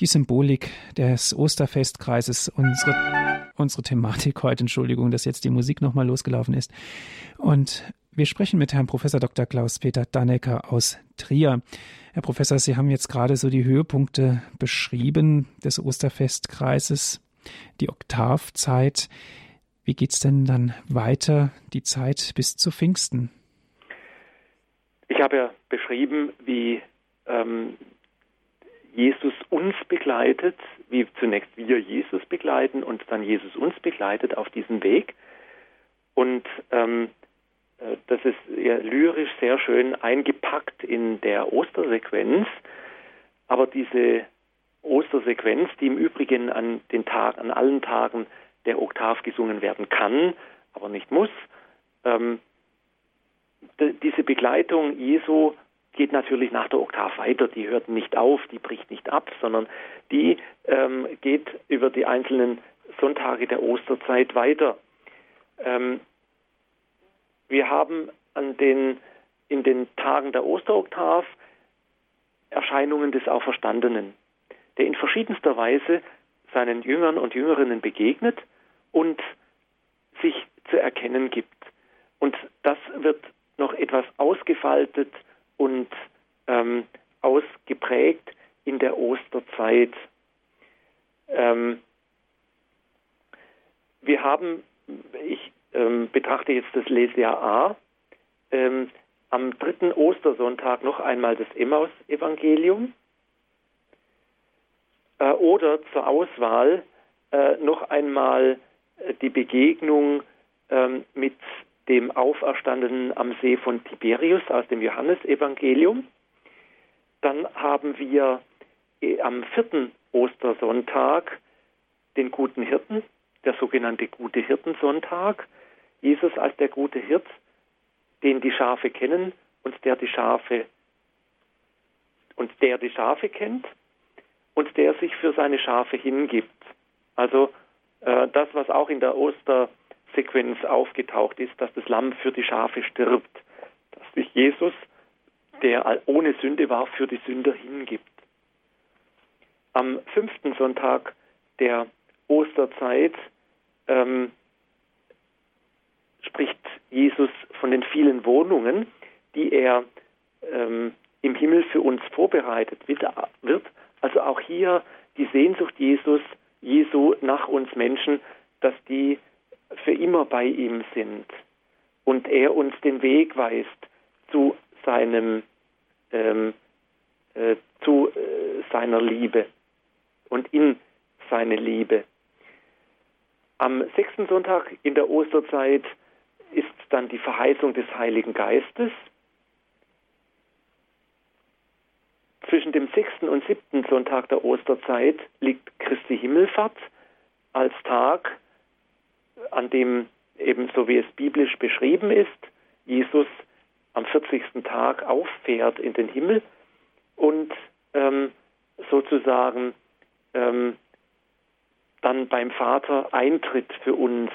Die Symbolik des Osterfestkreises, unsere, unsere Thematik heute, Entschuldigung, dass jetzt die Musik nochmal losgelaufen ist. Und wir sprechen mit Herrn Professor Dr. Klaus-Peter Dannecker aus Trier. Herr Professor, Sie haben jetzt gerade so die Höhepunkte beschrieben des Osterfestkreises, die Oktavzeit. Wie geht's denn dann weiter, die Zeit bis zu Pfingsten? Ich habe ja beschrieben, wie ähm, Jesus uns begleitet, wie zunächst wir Jesus begleiten und dann Jesus uns begleitet auf diesem Weg. Und ähm, äh, das ist ja lyrisch sehr schön eingepackt in der Ostersequenz. Aber diese Ostersequenz, die im Übrigen an den Tag, an allen Tagen der Oktav gesungen werden kann, aber nicht muss, ähm, diese Begleitung Jesu geht natürlich nach der Oktav weiter. Die hört nicht auf, die bricht nicht ab, sondern die ähm, geht über die einzelnen Sonntage der Osterzeit weiter. Ähm, wir haben an den, in den Tagen der Osteroktav Erscheinungen des Auferstandenen, der in verschiedenster Weise seinen Jüngern und Jüngerinnen begegnet und sich zu erkennen gibt. Und das wird noch etwas ausgefaltet und ähm, ausgeprägt in der Osterzeit. Ähm, wir haben, ich ähm, betrachte jetzt das Lesejahr A, ähm, am dritten Ostersonntag noch einmal das Emmaus-Evangelium äh, oder zur Auswahl äh, noch einmal äh, die Begegnung ähm, mit dem Auferstandenen am See von Tiberius aus dem Johannesevangelium. Dann haben wir äh, am vierten Ostersonntag den guten Hirten, der sogenannte gute Hirtensonntag. Jesus als der gute Hirt, den die Schafe kennen und der die Schafe und der die Schafe kennt und der sich für seine Schafe hingibt. Also äh, das, was auch in der Oster Sequenz aufgetaucht ist, dass das Lamm für die Schafe stirbt, dass sich Jesus, der ohne Sünde war, für die Sünder hingibt. Am fünften Sonntag der Osterzeit ähm, spricht Jesus von den vielen Wohnungen, die er ähm, im Himmel für uns vorbereitet wird. Also auch hier die Sehnsucht Jesus, Jesu nach uns Menschen, dass die für immer bei ihm sind und er uns den Weg weist zu seinem ähm, äh, zu äh, seiner Liebe und in seine Liebe. Am sechsten Sonntag in der Osterzeit ist dann die Verheißung des Heiligen Geistes. Zwischen dem sechsten und siebten Sonntag der Osterzeit liegt Christi Himmelfahrt als Tag, an dem eben so wie es biblisch beschrieben ist, Jesus am 40. Tag auffährt in den Himmel und ähm, sozusagen ähm, dann beim Vater eintritt für uns.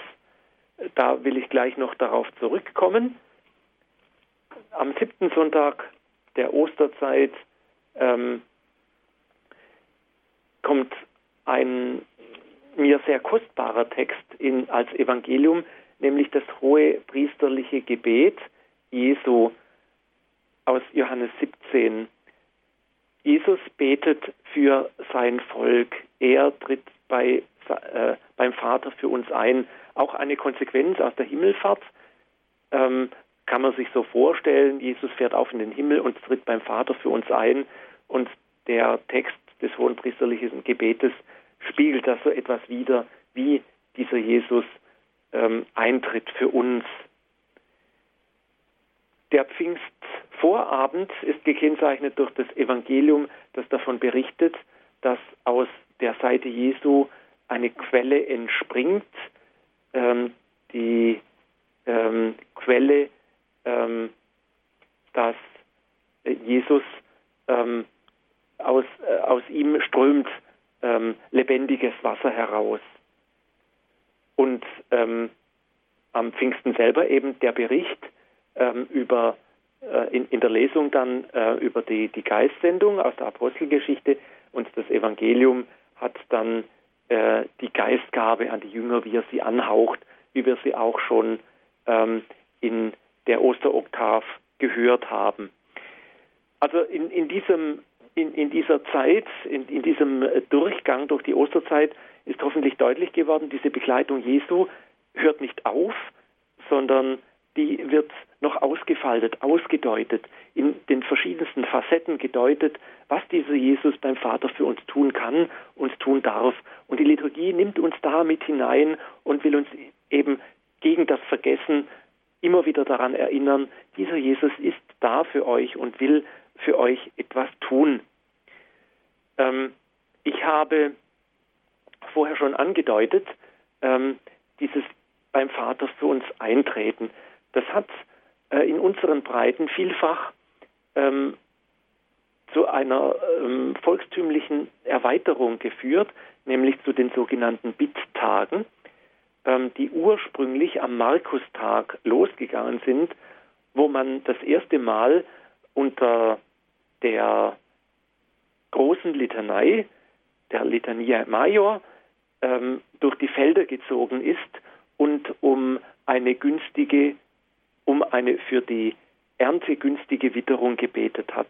Da will ich gleich noch darauf zurückkommen. Am siebten Sonntag der Osterzeit ähm, kommt ein mir sehr kostbarer Text in, als Evangelium, nämlich das hohe priesterliche Gebet Jesu aus Johannes 17. Jesus betet für sein Volk. Er tritt bei, äh, beim Vater für uns ein. Auch eine Konsequenz aus der Himmelfahrt ähm, kann man sich so vorstellen. Jesus fährt auf in den Himmel und tritt beim Vater für uns ein. Und der Text des hohen priesterlichen Gebetes spiegelt das so etwas wider, wie dieser Jesus ähm, eintritt für uns. Der Pfingstvorabend ist gekennzeichnet durch das Evangelium, das davon berichtet, dass aus der Seite Jesu eine Quelle entspringt, ähm, die ähm, Quelle, ähm, dass Jesus ähm, aus, äh, aus ihm strömt ähm, lebendiges Wasser heraus. Und ähm, am Pfingsten selber eben der Bericht ähm, über äh, in, in, der Lesung dann äh, über die, die Geistsendung aus der Apostelgeschichte und das Evangelium hat dann äh, die Geistgabe an die Jünger, wie er sie anhaucht, wie wir sie auch schon ähm, in der Osteroktav gehört haben. Also in, in, diesem, in, in dieser Zeit, in, in diesem Durchgang durch die Osterzeit ist hoffentlich deutlich geworden, diese Begleitung Jesu hört nicht auf, sondern die wird noch ausgefaltet, ausgedeutet, in den verschiedensten Facetten gedeutet, was dieser Jesus beim Vater für uns tun kann, uns tun darf. Und die Liturgie nimmt uns da mit hinein und will uns eben gegen das Vergessen immer wieder daran erinnern, dieser Jesus ist da für euch und will für euch etwas tun. Ähm, ich habe vorher schon angedeutet, ähm, dieses beim Vater für uns eintreten. Das hat äh, in unseren Breiten vielfach ähm, zu einer ähm, volkstümlichen Erweiterung geführt, nämlich zu den sogenannten Bittagen, ähm, die ursprünglich am Markustag losgegangen sind, wo man das erste Mal unter der großen Litanei, der Litania Major, ähm, durch die Felder gezogen ist und um eine günstige, um eine für die Ernte günstige Witterung gebetet hat.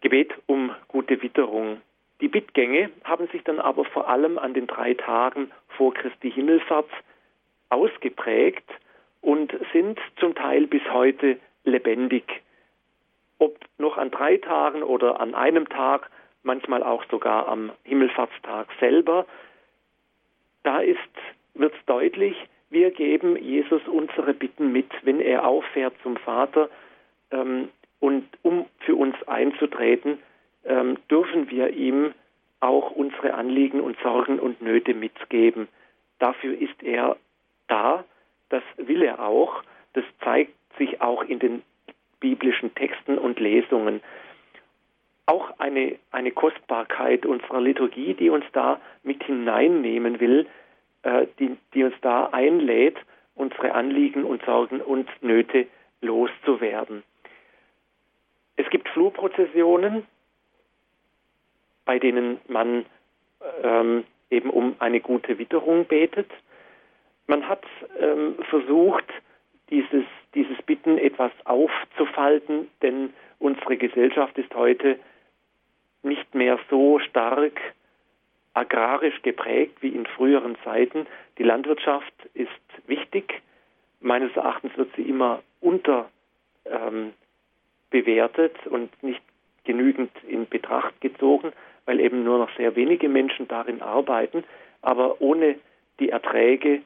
Gebet um gute Witterung. Die Bittgänge haben sich dann aber vor allem an den drei Tagen vor Christi Himmelfahrt ausgeprägt und sind zum Teil bis heute lebendig. Ob noch an drei Tagen oder an einem Tag, manchmal auch sogar am Himmelfahrtstag selber, da wird es deutlich, wir geben Jesus unsere Bitten mit, wenn er auffährt zum Vater ähm, und um für uns einzutreten, ähm, dürfen wir ihm auch unsere Anliegen und Sorgen und Nöte mitgeben. Dafür ist er da, das will er auch, das zeigt sich auch in den biblischen Texten und Lesungen. Auch eine, eine Kostbarkeit unserer Liturgie, die uns da mit hineinnehmen will, äh, die, die uns da einlädt, unsere Anliegen und Sorgen und Nöte loszuwerden. Es gibt Flurprozessionen, bei denen man ähm, eben um eine gute Witterung betet. Man hat ähm, versucht, dieses, dieses Bitten etwas aufzufalten, denn unsere Gesellschaft ist heute nicht mehr so stark agrarisch geprägt wie in früheren Zeiten. Die Landwirtschaft ist wichtig. Meines Erachtens wird sie immer unter ähm, und nicht genügend in Betracht gezogen, weil eben nur noch sehr wenige Menschen darin arbeiten. Aber ohne die Erträge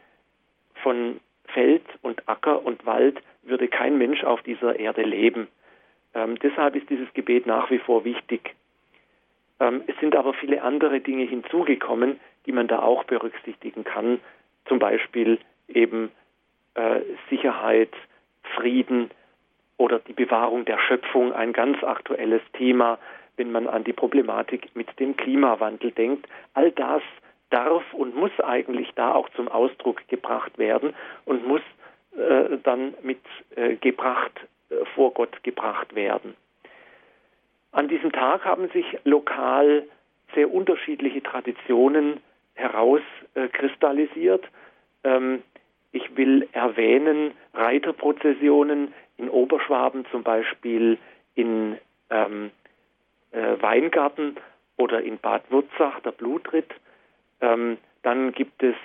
von Feld und Acker und Wald würde kein Mensch auf dieser Erde leben. Ähm, deshalb ist dieses Gebet nach wie vor wichtig. Ähm, es sind aber viele andere Dinge hinzugekommen, die man da auch berücksichtigen kann. Zum Beispiel eben äh, Sicherheit, Frieden, oder die Bewahrung der Schöpfung ein ganz aktuelles Thema, wenn man an die Problematik mit dem Klimawandel denkt. All das darf und muss eigentlich da auch zum Ausdruck gebracht werden und muss äh, dann mit äh, gebracht äh, vor Gott gebracht werden. An diesem Tag haben sich lokal sehr unterschiedliche Traditionen herauskristallisiert. Ähm, ich will erwähnen Reiterprozessionen in Oberschwaben zum Beispiel in ähm, äh, Weingarten oder in Bad Wurzach der Blutritt. Ähm, dann gibt es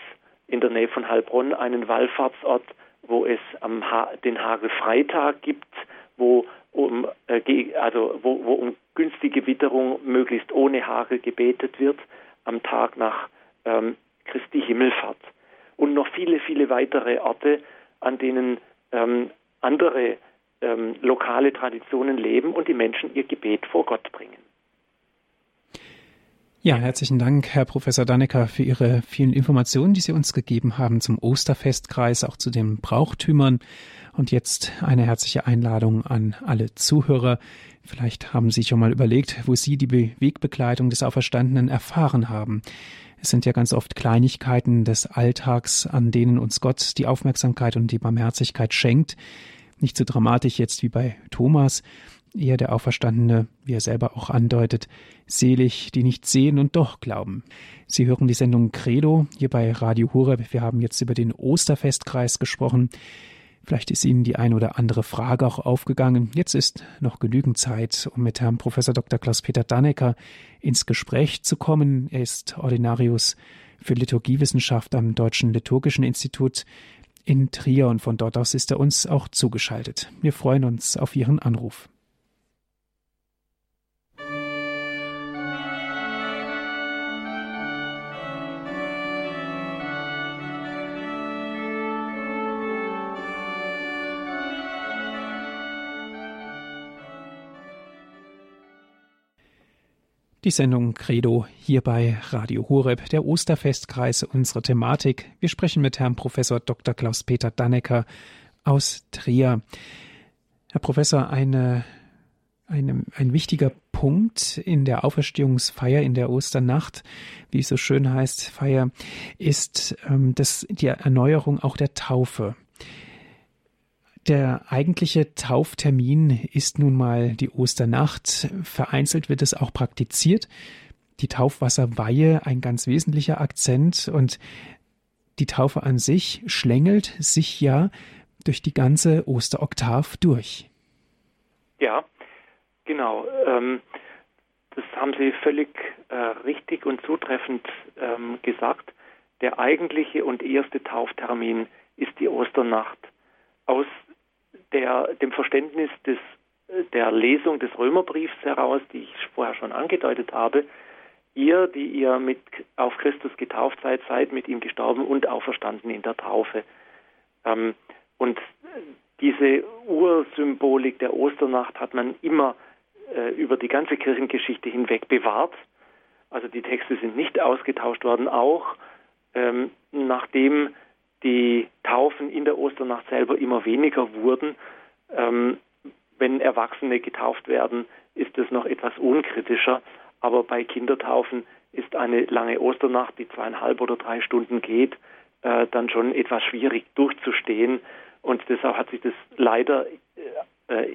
in der Nähe von Heilbronn einen Wallfahrtsort, wo es am ha den Hagelfreitag gibt, wo um, äh, also wo, wo um günstige Witterung möglichst ohne Hagel gebetet wird am Tag nach ähm, Christi Himmelfahrt. Und noch viele, viele weitere Orte, an denen ähm, andere ähm, lokale Traditionen leben und die Menschen ihr Gebet vor Gott bringen. Ja, herzlichen Dank, Herr Professor Dannecker, für Ihre vielen Informationen, die Sie uns gegeben haben zum Osterfestkreis, auch zu den Brauchtümern. Und jetzt eine herzliche Einladung an alle Zuhörer. Vielleicht haben Sie schon mal überlegt, wo Sie die Wegbegleitung des Auferstandenen erfahren haben. Es sind ja ganz oft Kleinigkeiten des Alltags, an denen uns Gott die Aufmerksamkeit und die Barmherzigkeit schenkt. Nicht so dramatisch jetzt wie bei Thomas, eher der Auferstandene, wie er selber auch andeutet, selig, die nicht sehen und doch glauben. Sie hören die Sendung Credo hier bei Radio Horeb. Wir haben jetzt über den Osterfestkreis gesprochen. Vielleicht ist Ihnen die ein oder andere Frage auch aufgegangen. Jetzt ist noch genügend Zeit, um mit Herrn Professor Dr. Klaus-Peter Dannecker ins Gespräch zu kommen. Er ist Ordinarius für Liturgiewissenschaft am Deutschen Liturgischen Institut in Trier und von dort aus ist er uns auch zugeschaltet. Wir freuen uns auf Ihren Anruf. Die Sendung Credo hier bei Radio Horeb, der Osterfestkreis, unsere Thematik. Wir sprechen mit Herrn Professor Dr. Klaus-Peter Dannecker aus Trier. Herr Professor, eine, eine, ein wichtiger Punkt in der Auferstehungsfeier, in der Osternacht, wie es so schön heißt, Feier, ist ähm, das, die Erneuerung auch der Taufe. Der eigentliche Tauftermin ist nun mal die Osternacht. Vereinzelt wird es auch praktiziert. Die Taufwasserweihe ein ganz wesentlicher Akzent und die Taufe an sich schlängelt sich ja durch die ganze Osteroktav durch. Ja, genau. Ähm, das haben Sie völlig äh, richtig und zutreffend ähm, gesagt. Der eigentliche und erste Tauftermin ist die Osternacht. Aus der, dem Verständnis des, der Lesung des Römerbriefs heraus, die ich vorher schon angedeutet habe, ihr, die ihr mit auf Christus getauft seid, seid mit ihm gestorben und auferstanden in der Taufe. Ähm, und diese Ursymbolik der Osternacht hat man immer äh, über die ganze Kirchengeschichte hinweg bewahrt. Also die Texte sind nicht ausgetauscht worden, auch ähm, nachdem die Taufen in der Osternacht selber immer weniger wurden. Ähm, wenn Erwachsene getauft werden, ist es noch etwas unkritischer. Aber bei Kindertaufen ist eine lange Osternacht, die zweieinhalb oder drei Stunden geht, äh, dann schon etwas schwierig durchzustehen. Und deshalb hat sich das leider äh, äh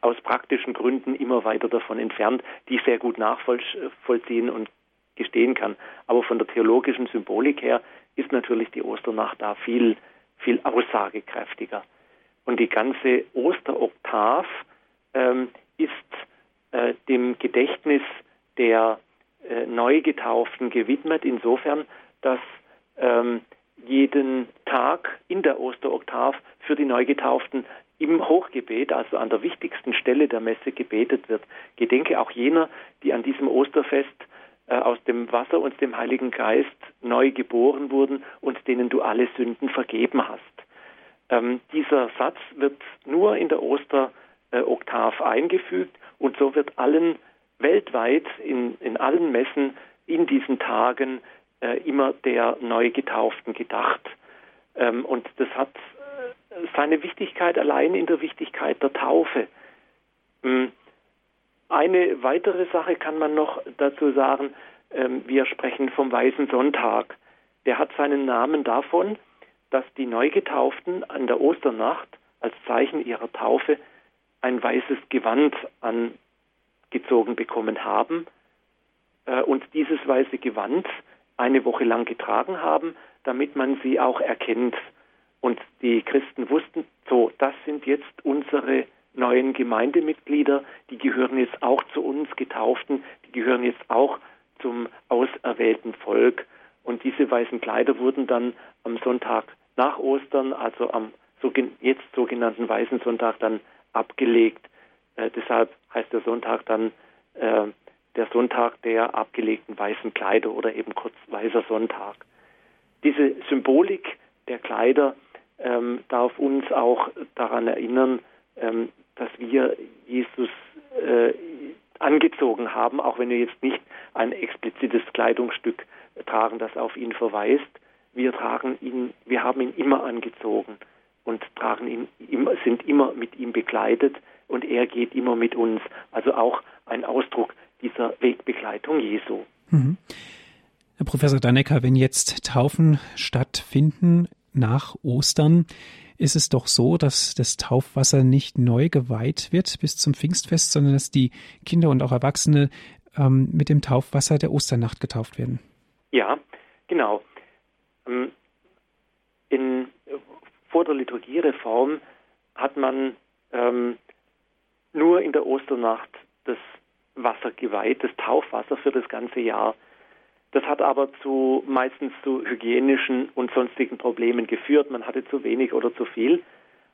aus praktischen Gründen immer weiter davon entfernt, die ich sehr gut nachvollziehen und gestehen kann. Aber von der theologischen Symbolik her ist natürlich die Osternacht da viel, viel aussagekräftiger. Und die ganze Osteroktav ähm, ist äh, dem Gedächtnis der äh, Neugetauften gewidmet, insofern, dass ähm, jeden Tag in der Osteroktav für die Neugetauften im Hochgebet, also an der wichtigsten Stelle der Messe, gebetet wird. Gedenke auch jener, die an diesem Osterfest aus dem Wasser und dem Heiligen Geist neu geboren wurden und denen du alle Sünden vergeben hast. Ähm, dieser Satz wird nur in der Osteroktav eingefügt und so wird allen weltweit in, in allen Messen in diesen Tagen äh, immer der Neugetauften gedacht. Ähm, und das hat äh, seine Wichtigkeit allein in der Wichtigkeit der Taufe. Ähm, eine weitere Sache kann man noch dazu sagen. Ähm, wir sprechen vom Weißen Sonntag. Der hat seinen Namen davon, dass die Neugetauften an der Osternacht als Zeichen ihrer Taufe ein weißes Gewand angezogen bekommen haben äh, und dieses weiße Gewand eine Woche lang getragen haben, damit man sie auch erkennt. Und die Christen wussten, so, das sind jetzt unsere neuen Gemeindemitglieder, die gehören jetzt auch zu uns Getauften, die gehören jetzt auch zum auserwählten Volk. Und diese weißen Kleider wurden dann am Sonntag nach Ostern, also am jetzt sogenannten Weißen Sonntag, dann abgelegt. Äh, deshalb heißt der Sonntag dann äh, der Sonntag der abgelegten weißen Kleider oder eben kurz Weißer Sonntag. Diese Symbolik der Kleider ähm, darf uns auch daran erinnern, ähm, dass wir Jesus äh, angezogen haben, auch wenn wir jetzt nicht ein explizites Kleidungsstück tragen, das auf ihn verweist. Wir tragen ihn, wir haben ihn immer angezogen und tragen ihn, sind immer mit ihm begleitet und er geht immer mit uns. Also auch ein Ausdruck dieser Wegbegleitung Jesu. Mhm. Herr Professor Dannecker, wenn jetzt Taufen stattfinden, nach Ostern ist es doch so, dass das Taufwasser nicht neu geweiht wird bis zum Pfingstfest, sondern dass die Kinder und auch Erwachsene ähm, mit dem Taufwasser der Osternacht getauft werden. Ja, genau. Ähm, in, vor der Liturgiereform hat man ähm, nur in der Osternacht das Wasser geweiht, das Taufwasser für das ganze Jahr. Das hat aber zu meistens zu hygienischen und sonstigen Problemen geführt. Man hatte zu wenig oder zu viel.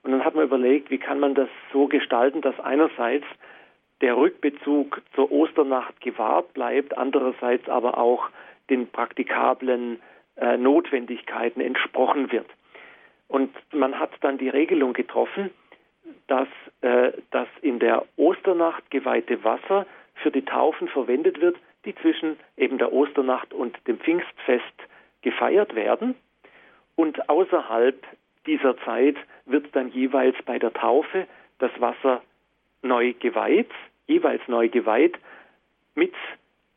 Und dann hat man überlegt, wie kann man das so gestalten, dass einerseits der Rückbezug zur Osternacht gewahrt bleibt, andererseits aber auch den praktikablen äh, Notwendigkeiten entsprochen wird. Und man hat dann die Regelung getroffen, dass äh, das in der Osternacht geweihte Wasser für die Taufen verwendet wird, die zwischen eben der Osternacht und dem Pfingstfest gefeiert werden. Und außerhalb dieser Zeit wird dann jeweils bei der Taufe das Wasser neu geweiht, jeweils neu geweiht, mit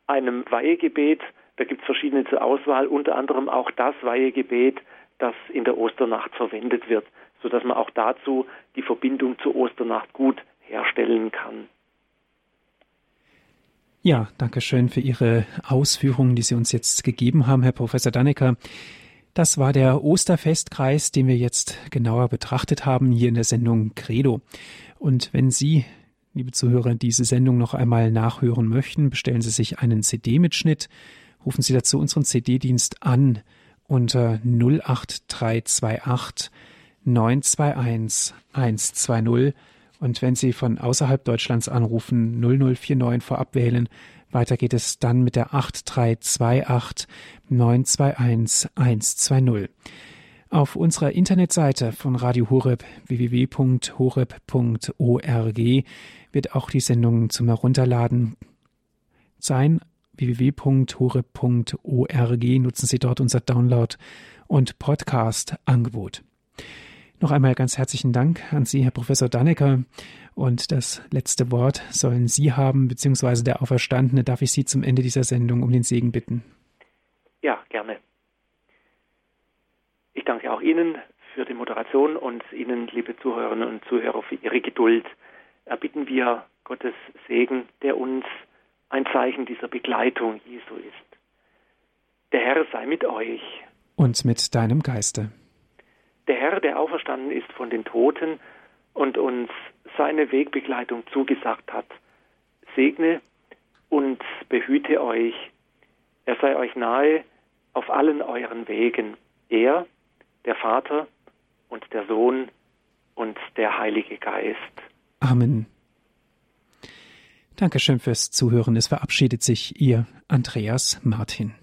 einem Weihegebet. Da gibt es verschiedene zur Auswahl, unter anderem auch das Weihegebet, das in der Osternacht verwendet wird, sodass man auch dazu die Verbindung zur Osternacht gut herstellen kann. Ja, danke schön für Ihre Ausführungen, die Sie uns jetzt gegeben haben, Herr Professor Dannecker. Das war der Osterfestkreis, den wir jetzt genauer betrachtet haben hier in der Sendung Credo. Und wenn Sie, liebe Zuhörer, diese Sendung noch einmal nachhören möchten, bestellen Sie sich einen CD-Mitschnitt, rufen Sie dazu unseren CD-Dienst an unter 08328 921 120 und wenn Sie von außerhalb Deutschlands anrufen, 0049 vorab wählen. Weiter geht es dann mit der 8328 921 120. Auf unserer Internetseite von Radio Horeb www.horeb.org wird auch die Sendung zum Herunterladen sein. www.horeb.org nutzen Sie dort unser Download- und Podcast-Angebot. Noch einmal ganz herzlichen Dank an Sie, Herr Professor Dannecker. Und das letzte Wort sollen Sie haben, beziehungsweise der Auferstandene. Darf ich Sie zum Ende dieser Sendung um den Segen bitten? Ja, gerne. Ich danke auch Ihnen für die Moderation und Ihnen, liebe Zuhörerinnen und Zuhörer, für Ihre Geduld. Erbitten wir Gottes Segen, der uns ein Zeichen dieser Begleitung Jesu ist. Der Herr sei mit euch. Und mit deinem Geiste der Herr, der auferstanden ist von den Toten und uns seine Wegbegleitung zugesagt hat, segne und behüte euch. Er sei euch nahe auf allen euren Wegen. Er, der Vater und der Sohn und der Heilige Geist. Amen. Dankeschön fürs Zuhören. Es verabschiedet sich Ihr Andreas Martin.